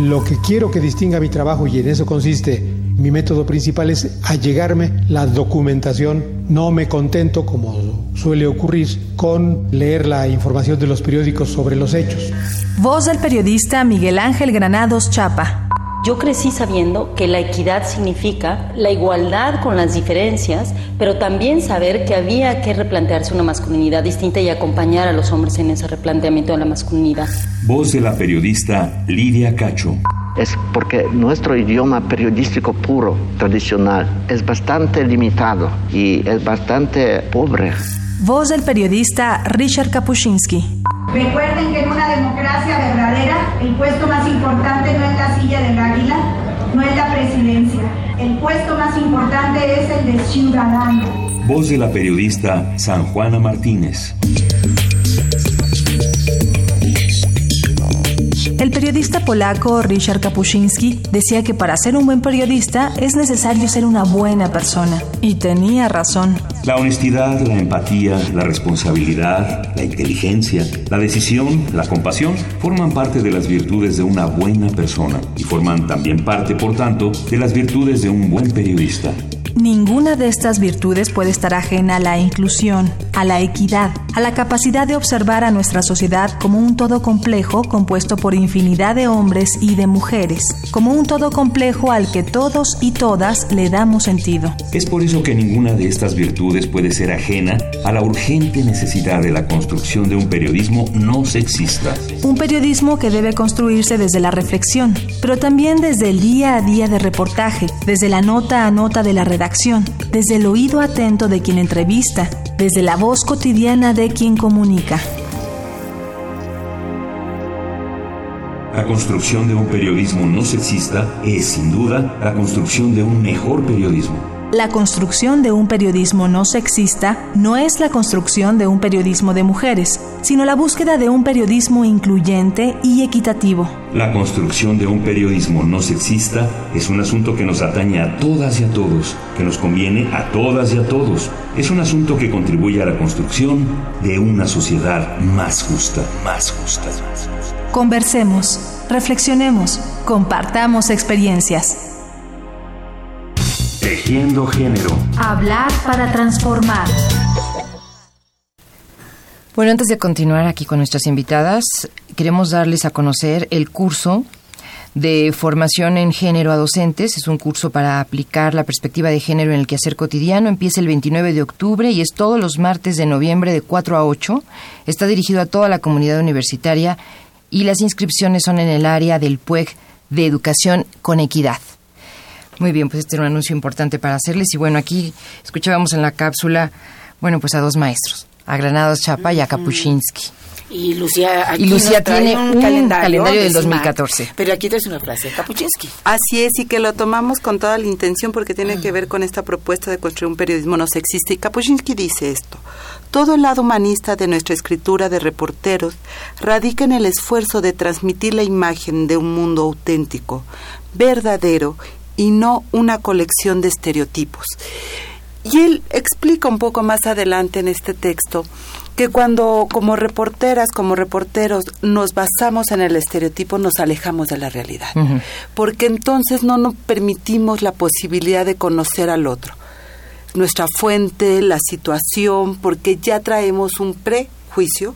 Lo que quiero que distinga mi trabajo y en eso consiste mi método principal es allegarme la documentación. No me contento, como suele ocurrir, con leer la información de los periódicos sobre los hechos. Voz del periodista Miguel Ángel Granados Chapa. Yo crecí sabiendo que la equidad significa la igualdad con las diferencias, pero también saber que había que replantearse una masculinidad distinta y acompañar a los hombres en ese replanteamiento de la masculinidad. Voz de la periodista Lidia Cacho. Es porque nuestro idioma periodístico puro, tradicional, es bastante limitado y es bastante pobre. Voz del periodista Richard Kapuscinski. Recuerden que en una democracia verdadera el puesto más importante no es la silla del águila, no es la presidencia. El puesto más importante es el de ciudadano. Voz de la periodista San Juana Martínez. El periodista polaco Richard Kapuscinski decía que para ser un buen periodista es necesario ser una buena persona. Y tenía razón. La honestidad, la empatía, la responsabilidad, la inteligencia, la decisión, la compasión forman parte de las virtudes de una buena persona y forman también parte, por tanto, de las virtudes de un buen periodista. Ninguna de estas virtudes puede estar ajena a la inclusión, a la equidad, a la capacidad de observar a nuestra sociedad como un todo complejo compuesto por infinidad de hombres y de mujeres, como un todo complejo al que todos y todas le damos sentido. Es por eso que ninguna de estas virtudes puede ser ajena a la urgente necesidad de la construcción de un periodismo no sexista. Un periodismo que debe construirse desde la reflexión, pero también desde el día a día de reportaje, desde la nota a nota de la redacción desde el oído atento de quien entrevista, desde la voz cotidiana de quien comunica. La construcción de un periodismo no sexista es, sin duda, la construcción de un mejor periodismo. La construcción de un periodismo no sexista no es la construcción de un periodismo de mujeres, sino la búsqueda de un periodismo incluyente y equitativo. La construcción de un periodismo no sexista es un asunto que nos atañe a todas y a todos, que nos conviene a todas y a todos. Es un asunto que contribuye a la construcción de una sociedad más justa, más justa. Conversemos, reflexionemos, compartamos experiencias. Tejiendo género. Hablar para transformar. Bueno, antes de continuar aquí con nuestras invitadas, queremos darles a conocer el curso de formación en género a docentes. Es un curso para aplicar la perspectiva de género en el quehacer cotidiano. Empieza el 29 de octubre y es todos los martes de noviembre de 4 a 8. Está dirigido a toda la comunidad universitaria y las inscripciones son en el área del PUEG de Educación con Equidad. Muy bien, pues este era un anuncio importante para hacerles. Y bueno, aquí escuchábamos en la cápsula, bueno, pues a dos maestros, a Granados Chapa y a Kapuscinski. Y Lucía, aquí Y Lucía nos trae tiene un calendario del de SMART. 2014. Pero aquí traes una frase, Kapuczynski. Así es, y que lo tomamos con toda la intención porque tiene que ver con esta propuesta de construir un periodismo no sexista. Y Kapuscinski dice esto. Todo el lado humanista de nuestra escritura de reporteros radica en el esfuerzo de transmitir la imagen de un mundo auténtico, verdadero y no una colección de estereotipos. Y él explica un poco más adelante en este texto que cuando como reporteras, como reporteros, nos basamos en el estereotipo, nos alejamos de la realidad. Porque entonces no nos permitimos la posibilidad de conocer al otro. Nuestra fuente, la situación, porque ya traemos un prejuicio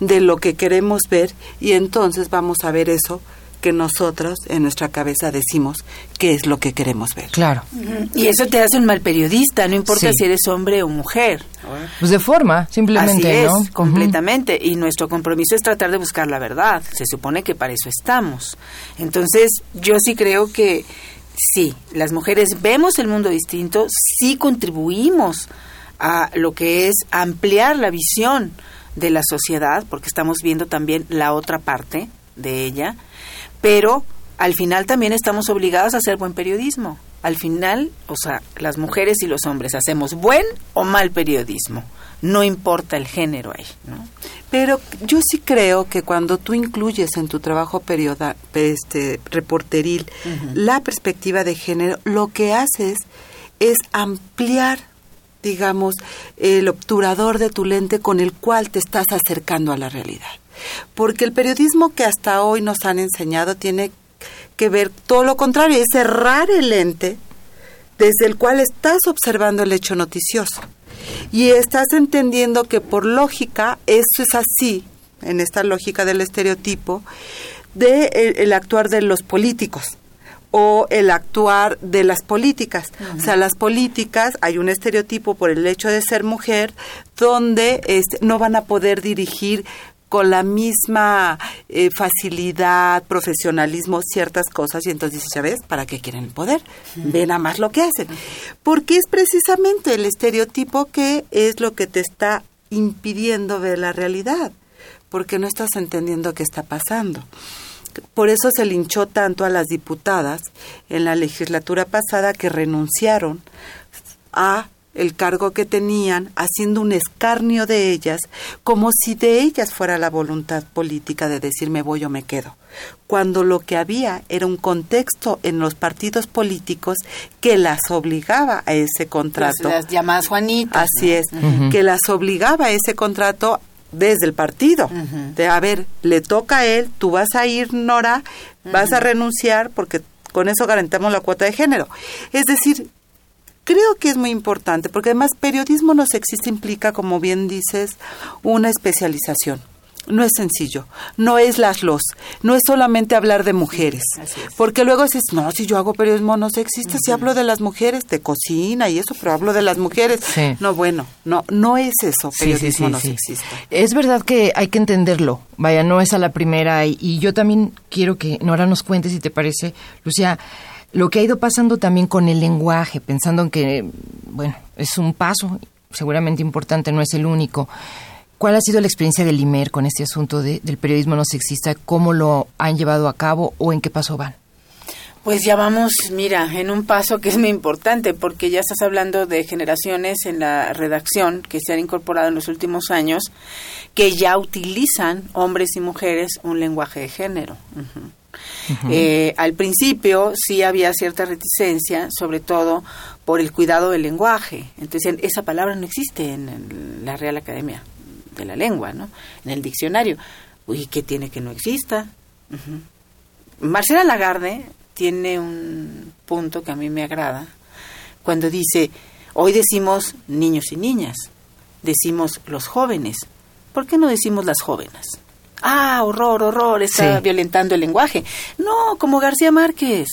de lo que queremos ver y entonces vamos a ver eso que nosotros en nuestra cabeza decimos que es lo que queremos ver. Claro. Y eso te hace un mal periodista, no importa Sí. si eres hombre o mujer. Pues de forma, simplemente, Así ¿no? es, completamente. Y nuestro compromiso es tratar de buscar la verdad. Se supone que para eso estamos. Entonces, yo sí creo que sí, las mujeres vemos el mundo distinto, sí contribuimos a lo que es ampliar la visión de la sociedad, porque estamos viendo también la otra parte de ella, pero al final también estamos obligados a hacer buen periodismo. Al final, o sea, las mujeres y los hombres hacemos buen o mal periodismo. No importa el género ahí, ¿no? Pero yo sí creo que cuando tú incluyes en tu trabajo perioda, este, reporteril la perspectiva de género, lo que haces es ampliar, digamos, el obturador de tu lente con el cual te estás acercando a la realidad. Porque el periodismo que hasta hoy nos han enseñado tiene que ver todo lo contrario, es cerrar el lente desde el cual estás observando el hecho noticioso. Y estás entendiendo que por lógica eso es así, en esta lógica del estereotipo, de el, el actuar de los políticos o el actuar de las políticas. O sea, las políticas, hay un estereotipo por el hecho de ser mujer, donde este, no van a poder dirigir con la misma eh, facilidad, profesionalismo, ciertas cosas, y entonces dices, ¿sabes? ¿Para qué quieren el poder? Ven a más lo que hacen. Porque es precisamente el estereotipo que es lo que te está impidiendo ver la realidad, porque no estás entendiendo qué está pasando. Por eso se linchó tanto a las diputadas en la legislatura pasada que renunciaron a el cargo que tenían, haciendo un escarnio de ellas, como si de ellas fuera la voluntad política de decir me voy o me quedo, cuando lo que había era un contexto en los partidos políticos que las obligaba a ese contrato. Las llamadas Juanitas. Así es, que las obligaba a ese contrato desde el partido. De, a ver, le toca a él, tú vas a ir, Nora, vas a renunciar porque con eso garantamos la cuota de género. Es decir, creo que es muy importante porque además periodismo no sexista implica, como bien dices, una especialización. No es sencillo, no es las los, no es solamente hablar de mujeres, porque luego dices, no, si yo hago periodismo no sexista, si hablo de las mujeres, de cocina y eso, pero hablo de las mujeres. Sí. No, bueno, no, no es eso, periodismo sí, no sí. sexista. Es verdad que hay que entenderlo. Vaya, no es a la primera. Y, y yo también quiero que Nora nos cuente, si te parece, Lucía, lo que ha ido pasando también con el lenguaje, pensando en que, bueno, es un paso seguramente importante, no es el único. ¿Cuál ha sido la experiencia del IMER con este asunto de- del periodismo no sexista? ¿Cómo lo han llevado a cabo o en qué paso van? Pues ya vamos, mira, en un paso que es muy importante, porque ya estás hablando de generaciones en la redacción que se han incorporado en los últimos años, que ya utilizan, hombres y mujeres, un lenguaje de género. Eh, al principio sí había cierta reticencia, sobre todo por el cuidado del lenguaje. Entonces, esa palabra no existe en la Real Academia de la Lengua, ¿no? En el diccionario. Uy, ¿qué tiene que no exista? Marcela Lagarde tiene un punto que a mí me agrada cuando dice, hoy decimos niños y niñas, decimos los jóvenes. ¿Por qué no decimos las jóvenes? Ah, horror, horror, está violentando el lenguaje. No, como García Márquez.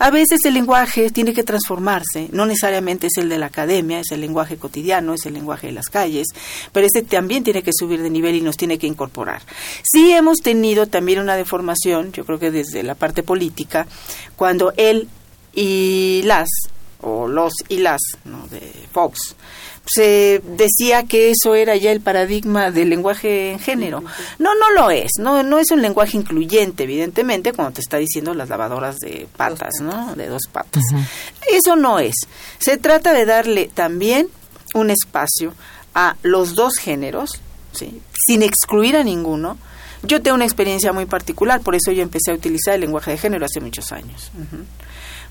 A veces el lenguaje tiene que transformarse, no necesariamente es el de la academia, es el lenguaje cotidiano, es el lenguaje de las calles, pero ese también tiene que subir de nivel y nos tiene que incorporar. Sí hemos tenido también una deformación, yo creo que desde la parte política, cuando él y las, o los y las, ¿no? de Fox, se decía que eso era ya el paradigma del lenguaje en género. No, no lo es. No, no es un lenguaje incluyente, evidentemente, cuando te está diciendo las lavadoras de patas, ¿no? De dos patas. Eso no es. Se trata de darle también un espacio a los dos géneros, ¿sí? sin excluir a ninguno. Yo tengo una experiencia muy particular, por eso yo empecé a utilizar el lenguaje de género hace muchos años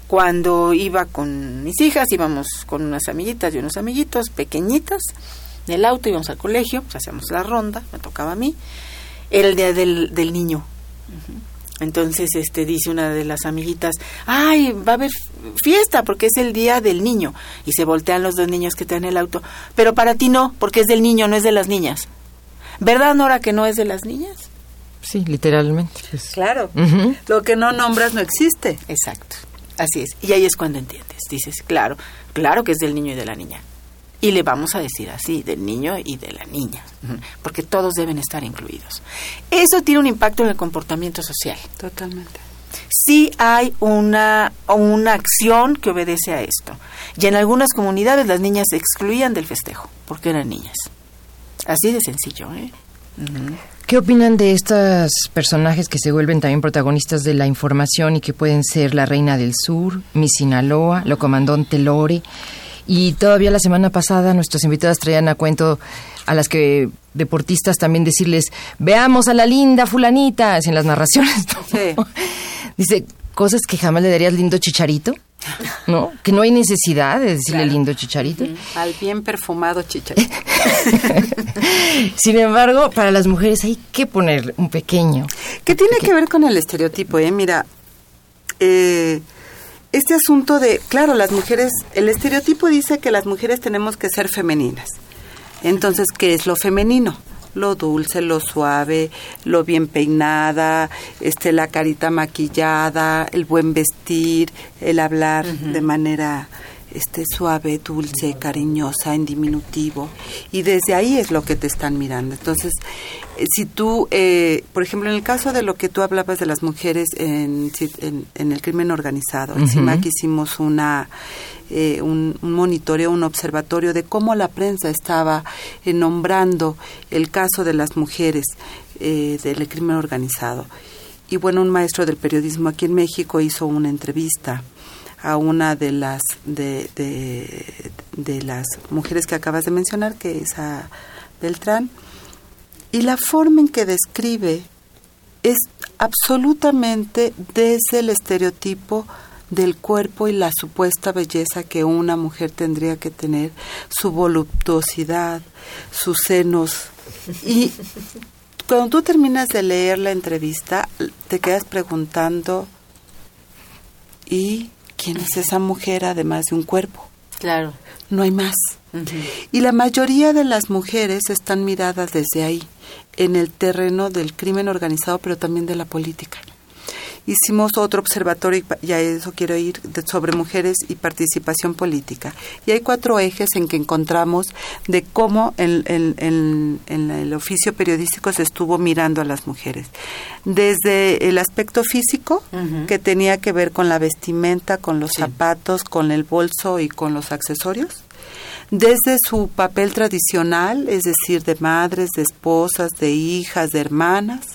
cuando iba con mis hijas, íbamos con unas amiguitas y unos amiguitos pequeñitas en el auto, íbamos al colegio, pues hacíamos la ronda, me tocaba a mí, era el día del, del niño. Entonces, este, dice una de las amiguitas, ay, va a haber fiesta porque es el día del niño. Y se voltean los dos niños que están en el auto. Pero para ti no, porque es del niño, no es de las niñas. ¿Verdad, Nora, que no es de las niñas? Sí, literalmente. Pues. Claro. Lo que no nombras no existe. Exacto. Así es. Y ahí es cuando entiendes. Dices, claro, claro que es del niño y de la niña. Y le vamos a decir así, del niño y de la niña, porque todos deben estar incluidos. Eso tiene un impacto en el comportamiento social. Totalmente. Sí hay una, una acción que obedece a esto. Y en algunas comunidades las niñas se excluían del festejo, porque eran niñas. Así de sencillo, ¿eh? ¿Qué opinan de estos personajes que se vuelven también protagonistas de la información y que pueden ser la Reina del Sur, mi Sinaloa, lo comandante Lore? Y todavía la semana pasada nuestros invitados traían a cuento a las que deportistas también decirles, veamos a la linda fulanita, en las narraciones. [laughs] Dice, cosas que jamás le darías lindo chicharito. ¿No? Que no hay necesidad de decirle lindo chicharito. Al bien perfumado chicharito. [laughs] Sin embargo, para las mujeres hay que poner un pequeño. ¿Qué tiene que ver con el estereotipo? Eh? Mira, eh, este asunto de, claro, las mujeres, el estereotipo dice que las mujeres tenemos que ser femeninas. Entonces, ¿qué es lo femenino? Lo dulce, lo suave, lo bien peinada, este la carita maquillada, el buen vestir, el hablar de manera este suave, dulce, cariñosa, en diminutivo. Y desde ahí es lo que te están mirando. Entonces, eh, si tú, eh, por ejemplo, en el caso de lo que tú hablabas de las mujeres en, en, el crimen organizado, encima que hicimos una eh, un, monitoreo, un observatorio de cómo la prensa estaba eh, nombrando el caso de las mujeres eh, del crimen organizado. Y bueno, un maestro del periodismo aquí en México hizo una entrevista a una de las de, de, las mujeres que acabas de mencionar, que es a Beltrán, y la forma en que describe es absolutamente desde el estereotipo del cuerpo y la supuesta belleza que una mujer tendría que tener, su voluptuosidad, sus senos. Y cuando tú terminas de leer la entrevista, te quedas preguntando, ¿y quién es esa mujer además de un cuerpo? Claro. No hay más. Y la mayoría de las mujeres están miradas desde ahí, en el terreno del crimen organizado, pero también de la política hicimos otro observatorio, y a eso quiero ir, sobre mujeres y participación política. Y hay cuatro ejes en que encontramos de cómo en, el oficio periodístico se estuvo mirando a las mujeres. Desde el aspecto físico, que tenía que ver con la vestimenta, con los zapatos, con el bolso y con los accesorios desde su papel tradicional, es decir, de madres, de esposas, de hijas, de hermanas,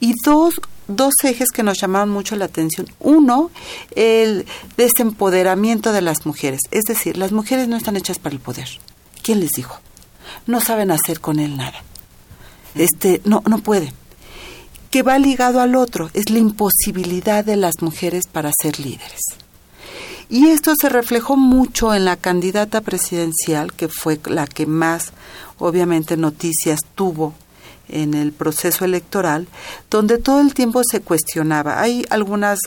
y dos, dos ejes que nos llamaban mucho la atención. Uno, el desempoderamiento de las mujeres. Es decir, las mujeres no están hechas para el poder. ¿Quién les dijo? No saben hacer con él nada. Este, no, no pueden. Que va ligado al otro, es la imposibilidad de las mujeres para ser líderes. Y esto se reflejó mucho en la candidata presidencial, que fue la que más, obviamente, noticias tuvo en el proceso electoral, donde todo el tiempo se cuestionaba. Hay algunas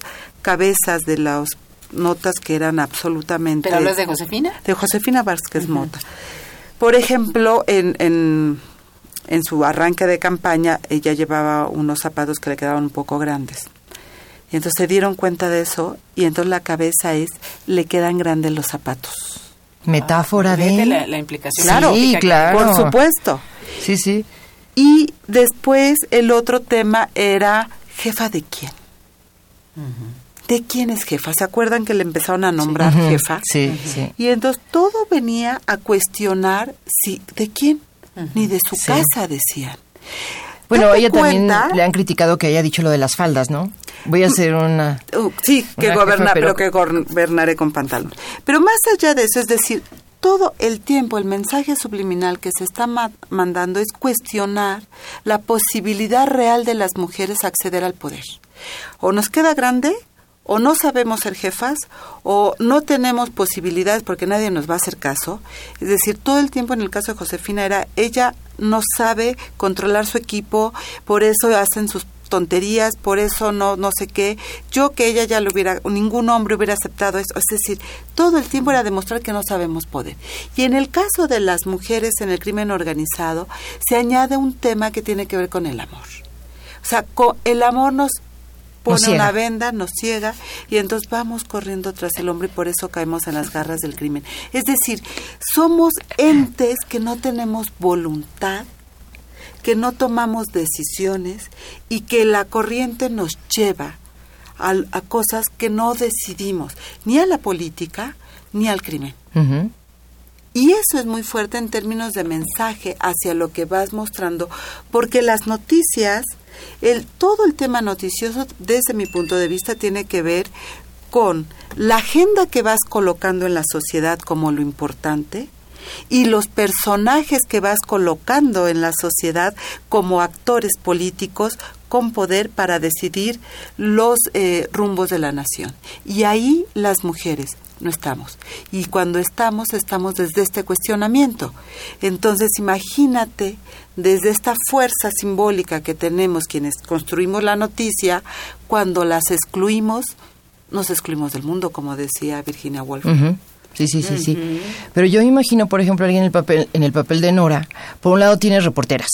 cabezas de las notas que eran absolutamente... ¿Pero hablas de Josefina? De Josefina Vázquez Mota. Por ejemplo, en, en, en su arranque de campaña, ella llevaba unos zapatos que le quedaban un poco grandes. Y entonces se dieron cuenta de eso y entonces la cabeza es, le quedan grandes los zapatos. Metáfora de... La, la implicación. Claro, Sí, claro. por supuesto. Sí, sí. Y después el otro tema era jefa de quién. ¿De quién es jefa? ¿Se acuerdan que le empezaron a nombrar jefa? Sí, sí. Y entonces todo venía a cuestionar si de quién, ni de su Sí. casa decían. Bueno, ella también le han criticado que haya dicho lo de las faldas, ¿no? Voy a hacer una... Uh, sí, que gobernar, pero- que gobernaré con pantalón. Pero más allá de eso, es decir, todo el tiempo el mensaje subliminal que se está ma- mandando es cuestionar la posibilidad real de las mujeres acceder al poder. O nos queda grande, o no sabemos ser jefas, o no tenemos posibilidades porque nadie nos va a hacer caso. Es decir, todo el tiempo en el caso de Josefina era, ella no sabe controlar su equipo, por eso hacen sus tonterías, por eso no no sé qué. Yo que ella ya lo hubiera, ningún hombre hubiera aceptado eso. Es decir, todo el tiempo era demostrar que no sabemos poder. Y en el caso de las mujeres en el crimen organizado, se añade un tema que tiene que ver con el amor. O sea, el amor nos pone una venda, nos ciega y entonces vamos corriendo tras el hombre y por eso caemos en las garras del crimen. Es decir, somos entes que no tenemos voluntad, que no tomamos decisiones y que la corriente nos lleva a, a cosas que no decidimos, ni a la política ni al crimen. Y eso es muy fuerte en términos de mensaje hacia lo que vas mostrando, porque las noticias, el, todo el tema noticioso, desde mi punto de vista, tiene que ver con la agenda que vas colocando en la sociedad como lo importante y los personajes que vas colocando en la sociedad como actores políticos con poder para decidir los eh, rumbos de la nación. Y ahí las mujeres no estamos. Y cuando estamos, estamos desde este cuestionamiento. Entonces, imagínate desde esta fuerza simbólica que tenemos quienes construimos la noticia, cuando las excluimos, nos excluimos del mundo, como decía Virginia Woolf. Sí, sí, sí, sí. Pero yo imagino, por ejemplo, alguien en el papel, en el papel de Nora, por un lado tienes reporteras.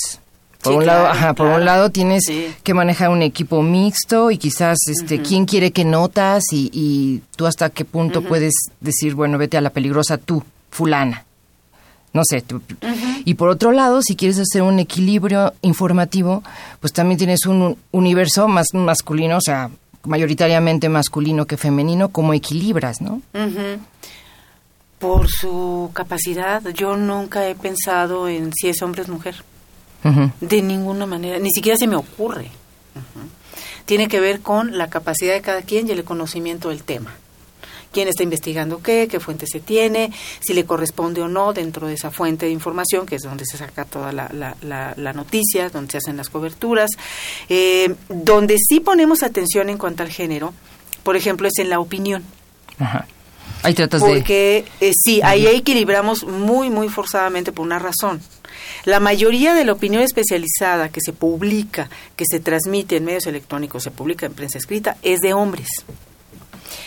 Por Sí, un lado, claro, ajá, por un lado tienes Sí. que manejar un equipo mixto y quizás este quién quiere que notas y, y tú hasta qué punto puedes decir, bueno, vete a la peligrosa tú, fulana. No sé. tú- Y por otro lado, si quieres hacer un equilibrio informativo, pues también tienes un universo más masculino, o sea, mayoritariamente masculino que femenino, como equilibras, ¿no? Por su capacidad, yo nunca he pensado en si es hombre o es mujer. De ninguna manera, ni siquiera se me ocurre. Tiene que ver con la capacidad de cada quien y el conocimiento del tema. Quién está investigando qué, qué fuente se tiene, si le corresponde o no dentro de esa fuente de información, que es donde se saca toda la, la, la- la noticia, donde se hacen las coberturas. Eh, donde sí ponemos atención en cuanto al género, por ejemplo, es en la opinión. Ajá. Ahí tratas de... Porque eh, sí, ahí equilibramos muy, muy forzadamente por una razón. La mayoría de la opinión especializada que se publica, que se transmite en medios electrónicos, se publica en prensa escrita, es de hombres.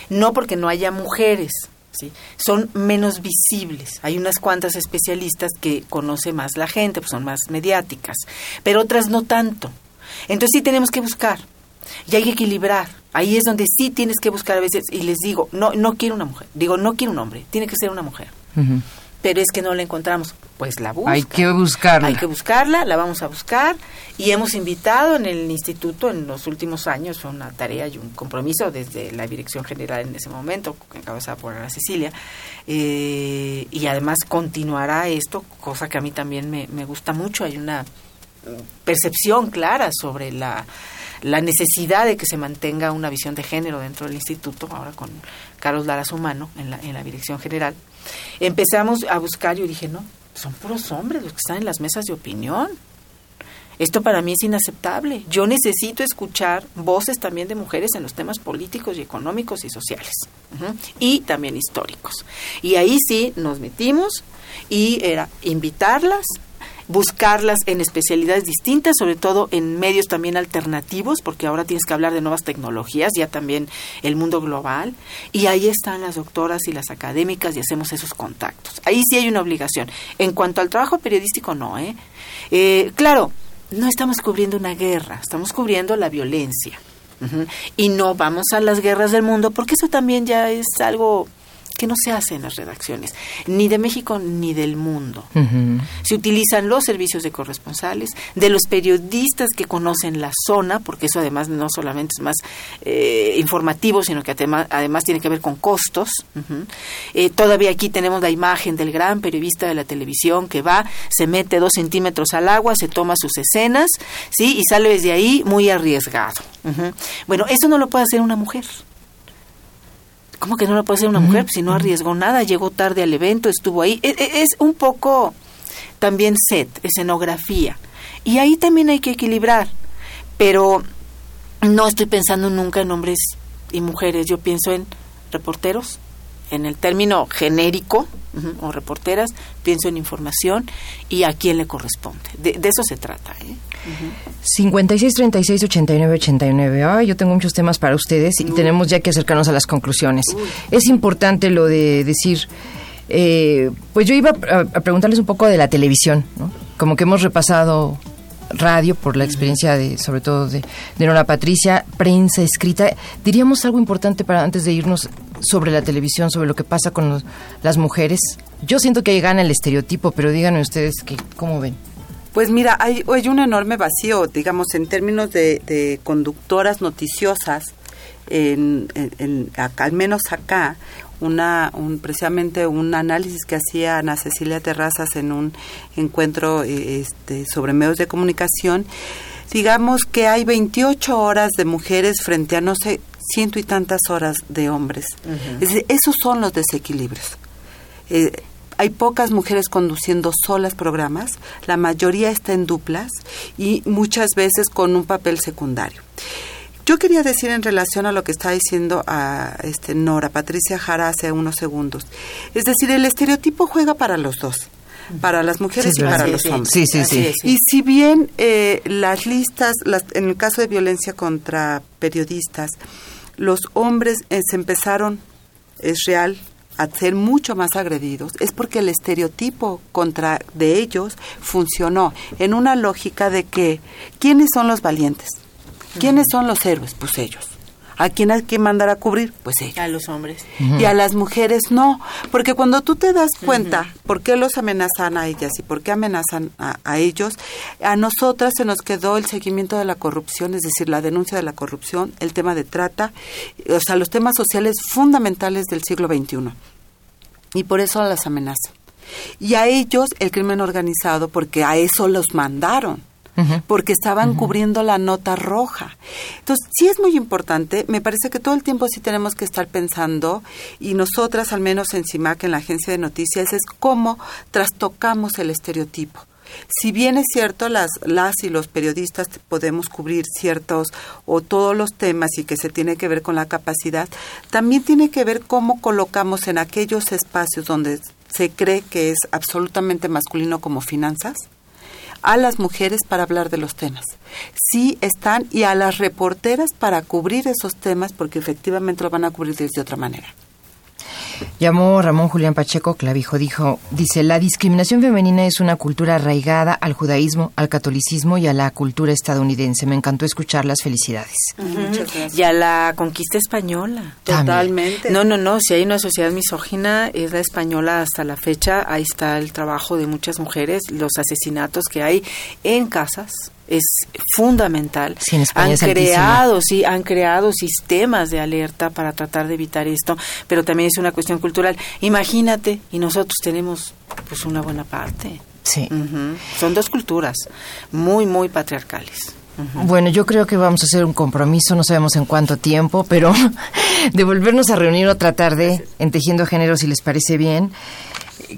No porque no haya mujeres, ¿sí? son menos visibles. Hay unas cuantas especialistas que conoce más la gente, pues son más mediáticas, pero otras no tanto. Entonces sí tenemos que buscar y hay que equilibrar. Ahí es donde sí tienes que buscar a veces y les digo, no no quiero una mujer, digo, no quiero un hombre, tiene que ser una mujer. Pero es que no la encontramos, pues la busca. Hay que buscarla. Hay que buscarla, la vamos a buscar y hemos invitado en el instituto en los últimos años, fue una tarea y un compromiso desde la dirección general en ese momento, encabezada por Ana Cecilia, eh, y además continuará esto, cosa que a mí también me, me gusta mucho, hay una percepción clara sobre la, la necesidad de que se mantenga una visión de género dentro del instituto, ahora con Carlos Lara Sumano en la, en la dirección general, empezamos a buscar yo dije, no, son puros hombres los que están en las mesas de opinión. Esto para mí es inaceptable. Yo necesito escuchar voces también de mujeres en los temas políticos y económicos y sociales. Y también históricos. Y ahí sí nos metimos y era invitarlas, buscarlas en especialidades distintas, sobre todo en medios también alternativos, porque ahora tienes que hablar de nuevas tecnologías, ya también el mundo global, y ahí están las doctoras y las académicas y hacemos esos contactos. Ahí sí hay una obligación. En cuanto al trabajo periodístico, no, ¿eh? Eh, claro, no estamos cubriendo una guerra, estamos cubriendo la violencia. Y no vamos a las guerras del mundo, porque eso también ya es algo que no se hace en las redacciones, ni de México ni del mundo. Se utilizan los servicios de corresponsales, de los periodistas que conocen la zona, porque eso además no solamente es más eh, informativo, sino que además, además tiene que ver con costos. Eh, todavía aquí tenemos la imagen del gran periodista de la televisión que va, se mete dos centímetros al agua, se toma sus escenas, sí, y sale desde ahí muy arriesgado. Bueno, eso no lo puede hacer una mujer. ¿Cómo que no lo puede hacer una mujer? Si no arriesgó nada, llegó tarde al evento, estuvo ahí. E- e- Es, un poco también set, escenografía. Y ahí también hay que equilibrar. Pero no estoy pensando nunca en hombres y mujeres. Yo pienso en reporteros, en el término genérico, o reporteras, pienso en información y a quién le corresponde. De, de eso se trata. ¿eh? 56 36 89 89. Ay, yo tengo muchos temas para ustedes y tenemos ya que acercarnos a las conclusiones. Es importante lo de decir, eh, pues yo iba a, a preguntarles un poco de la televisión, ¿no? Como que hemos repasado radio por la experiencia de, sobre todo de, de Nora Patricia, prensa escrita. Diríamos algo importante para antes de irnos sobre la televisión, sobre lo que pasa con los- las mujeres. Yo siento que ahí gana el estereotipo, pero díganme ustedes que, cómo ven. Pues mira, hay, un enorme vacío, digamos, en términos de, conductoras noticiosas, en, al menos acá, una, un, precisamente un análisis que hacía Ana Cecilia Terrazas en un encuentro eh, este, sobre medios de comunicación, digamos que hay 28 horas de mujeres frente a, no sé, ciento y tantas horas de hombres. Es decir, esos son los desequilibrios. Eh, hay pocas mujeres conduciendo solas programas, la mayoría está en duplas y muchas veces con un papel secundario. Yo quería decir en relación a lo que está diciendo a este Nora Patricia Jara hace unos segundos, es decir, el estereotipo juega para los dos, para las mujeres Sí, y es para verdad. los Sí, sí. hombres. Sí, sí, sí. Y si bien eh, las listas, las- en el caso de violencia contra periodistas, los hombres eh, se empezaron, es real, a ser mucho más agredidos, es porque el estereotipo contra de ellos funcionó en una lógica de que ¿quiénes son los valientes? ¿Quiénes son los héroes? Pues ellos. ¿A quién hay que mandar a cubrir? Pues ellos. A los hombres. Y a las mujeres no, porque cuando tú te das cuenta por qué los amenazan a ellas y por qué amenazan a, a ellos, a nosotras se nos quedó el seguimiento de la corrupción, es decir, la denuncia de la corrupción, el tema de trata, o sea, los temas sociales fundamentales del siglo XXI. Y por eso las amenazan. Y a ellos el crimen organizado, porque a eso los mandaron porque estaban cubriendo la nota roja. Entonces, sí es muy importante, me parece que todo el tiempo sí tenemos que estar pensando, y nosotras, al menos en CIMAC, en la agencia de noticias, es cómo trastocamos el estereotipo. Si bien es cierto, las, las y los periodistas podemos cubrir ciertos o todos los temas y que se tiene que ver con la capacidad, también tiene que ver cómo colocamos en aquellos espacios donde se cree que es absolutamente masculino como finanzas, a las mujeres para hablar de los temas. Sí están y a las reporteras para cubrir esos temas porque efectivamente lo van a cubrir de otra manera. Llamó Ramón Julián Pacheco Clavijo, dijo, dice, la discriminación femenina es una cultura arraigada al judaísmo, al catolicismo y a la cultura estadounidense. Me encantó escuchar las felicidades. Y a la conquista española. También. Totalmente. No, no, no. Si hay una sociedad misógina, es la española hasta la fecha. Ahí está el trabajo de muchas mujeres, los asesinatos que hay en casas. Es fundamental. Sí, en España han es altísimo. creado, sí, han creado sistemas de alerta para tratar de evitar esto, pero también es una cuestión cultural. Imagínate, y nosotros tenemos pues una buena parte. Sí. Son dos culturas muy, muy patriarcales. Bueno, yo creo que vamos a hacer un compromiso, no sabemos en cuánto tiempo, pero [laughs] de volvernos a reunir otra tarde en Tejiendo Género, si les parece bien.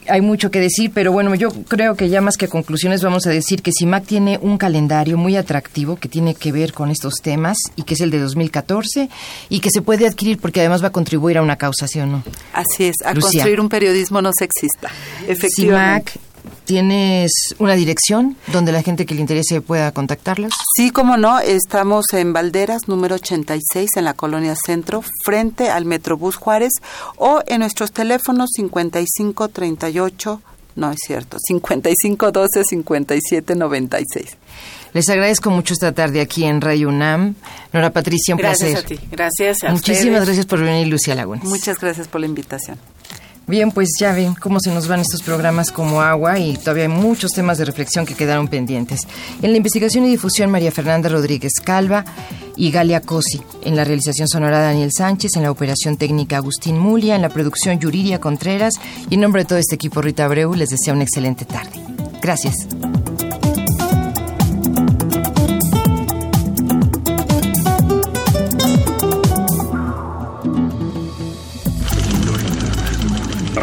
Hay mucho que decir, pero bueno, yo creo que ya más que conclusiones vamos a decir que CIMAC tiene un calendario muy atractivo que tiene que ver con estos temas y que es el de 2014 y que se puede adquirir porque además va a contribuir a una causación, ¿no? Así es, a Lucía. construir un periodismo no sexista. Efectivamente. CIMAC, ¿tienes una dirección donde la gente que le interese pueda contactarlos? Sí, como no, estamos en Valderas, número 86, en la colonia Centro, frente al Metrobús Juárez, o en nuestros teléfonos 5538, no es cierto, 5512 5796. Les agradezco mucho esta tarde aquí en Radio UNAM. Nora Patricia, un Gracias placer. a ti. Gracias a Muchísimas ustedes. gracias por venir, Lucía Lagunes. Muchas gracias por la invitación. Bien, pues ya ven cómo se nos van estos programas como agua y todavía hay muchos temas de reflexión que quedaron pendientes. En la investigación y difusión, María Fernanda Rodríguez Calva y Galia Cosi. En la realización sonora, Daniel Sánchez. En la operación técnica, Agustín Mulia. En la producción, Yuridia Contreras. Y en nombre de todo este equipo, Rita Abreu, les deseo una excelente tarde. Gracias.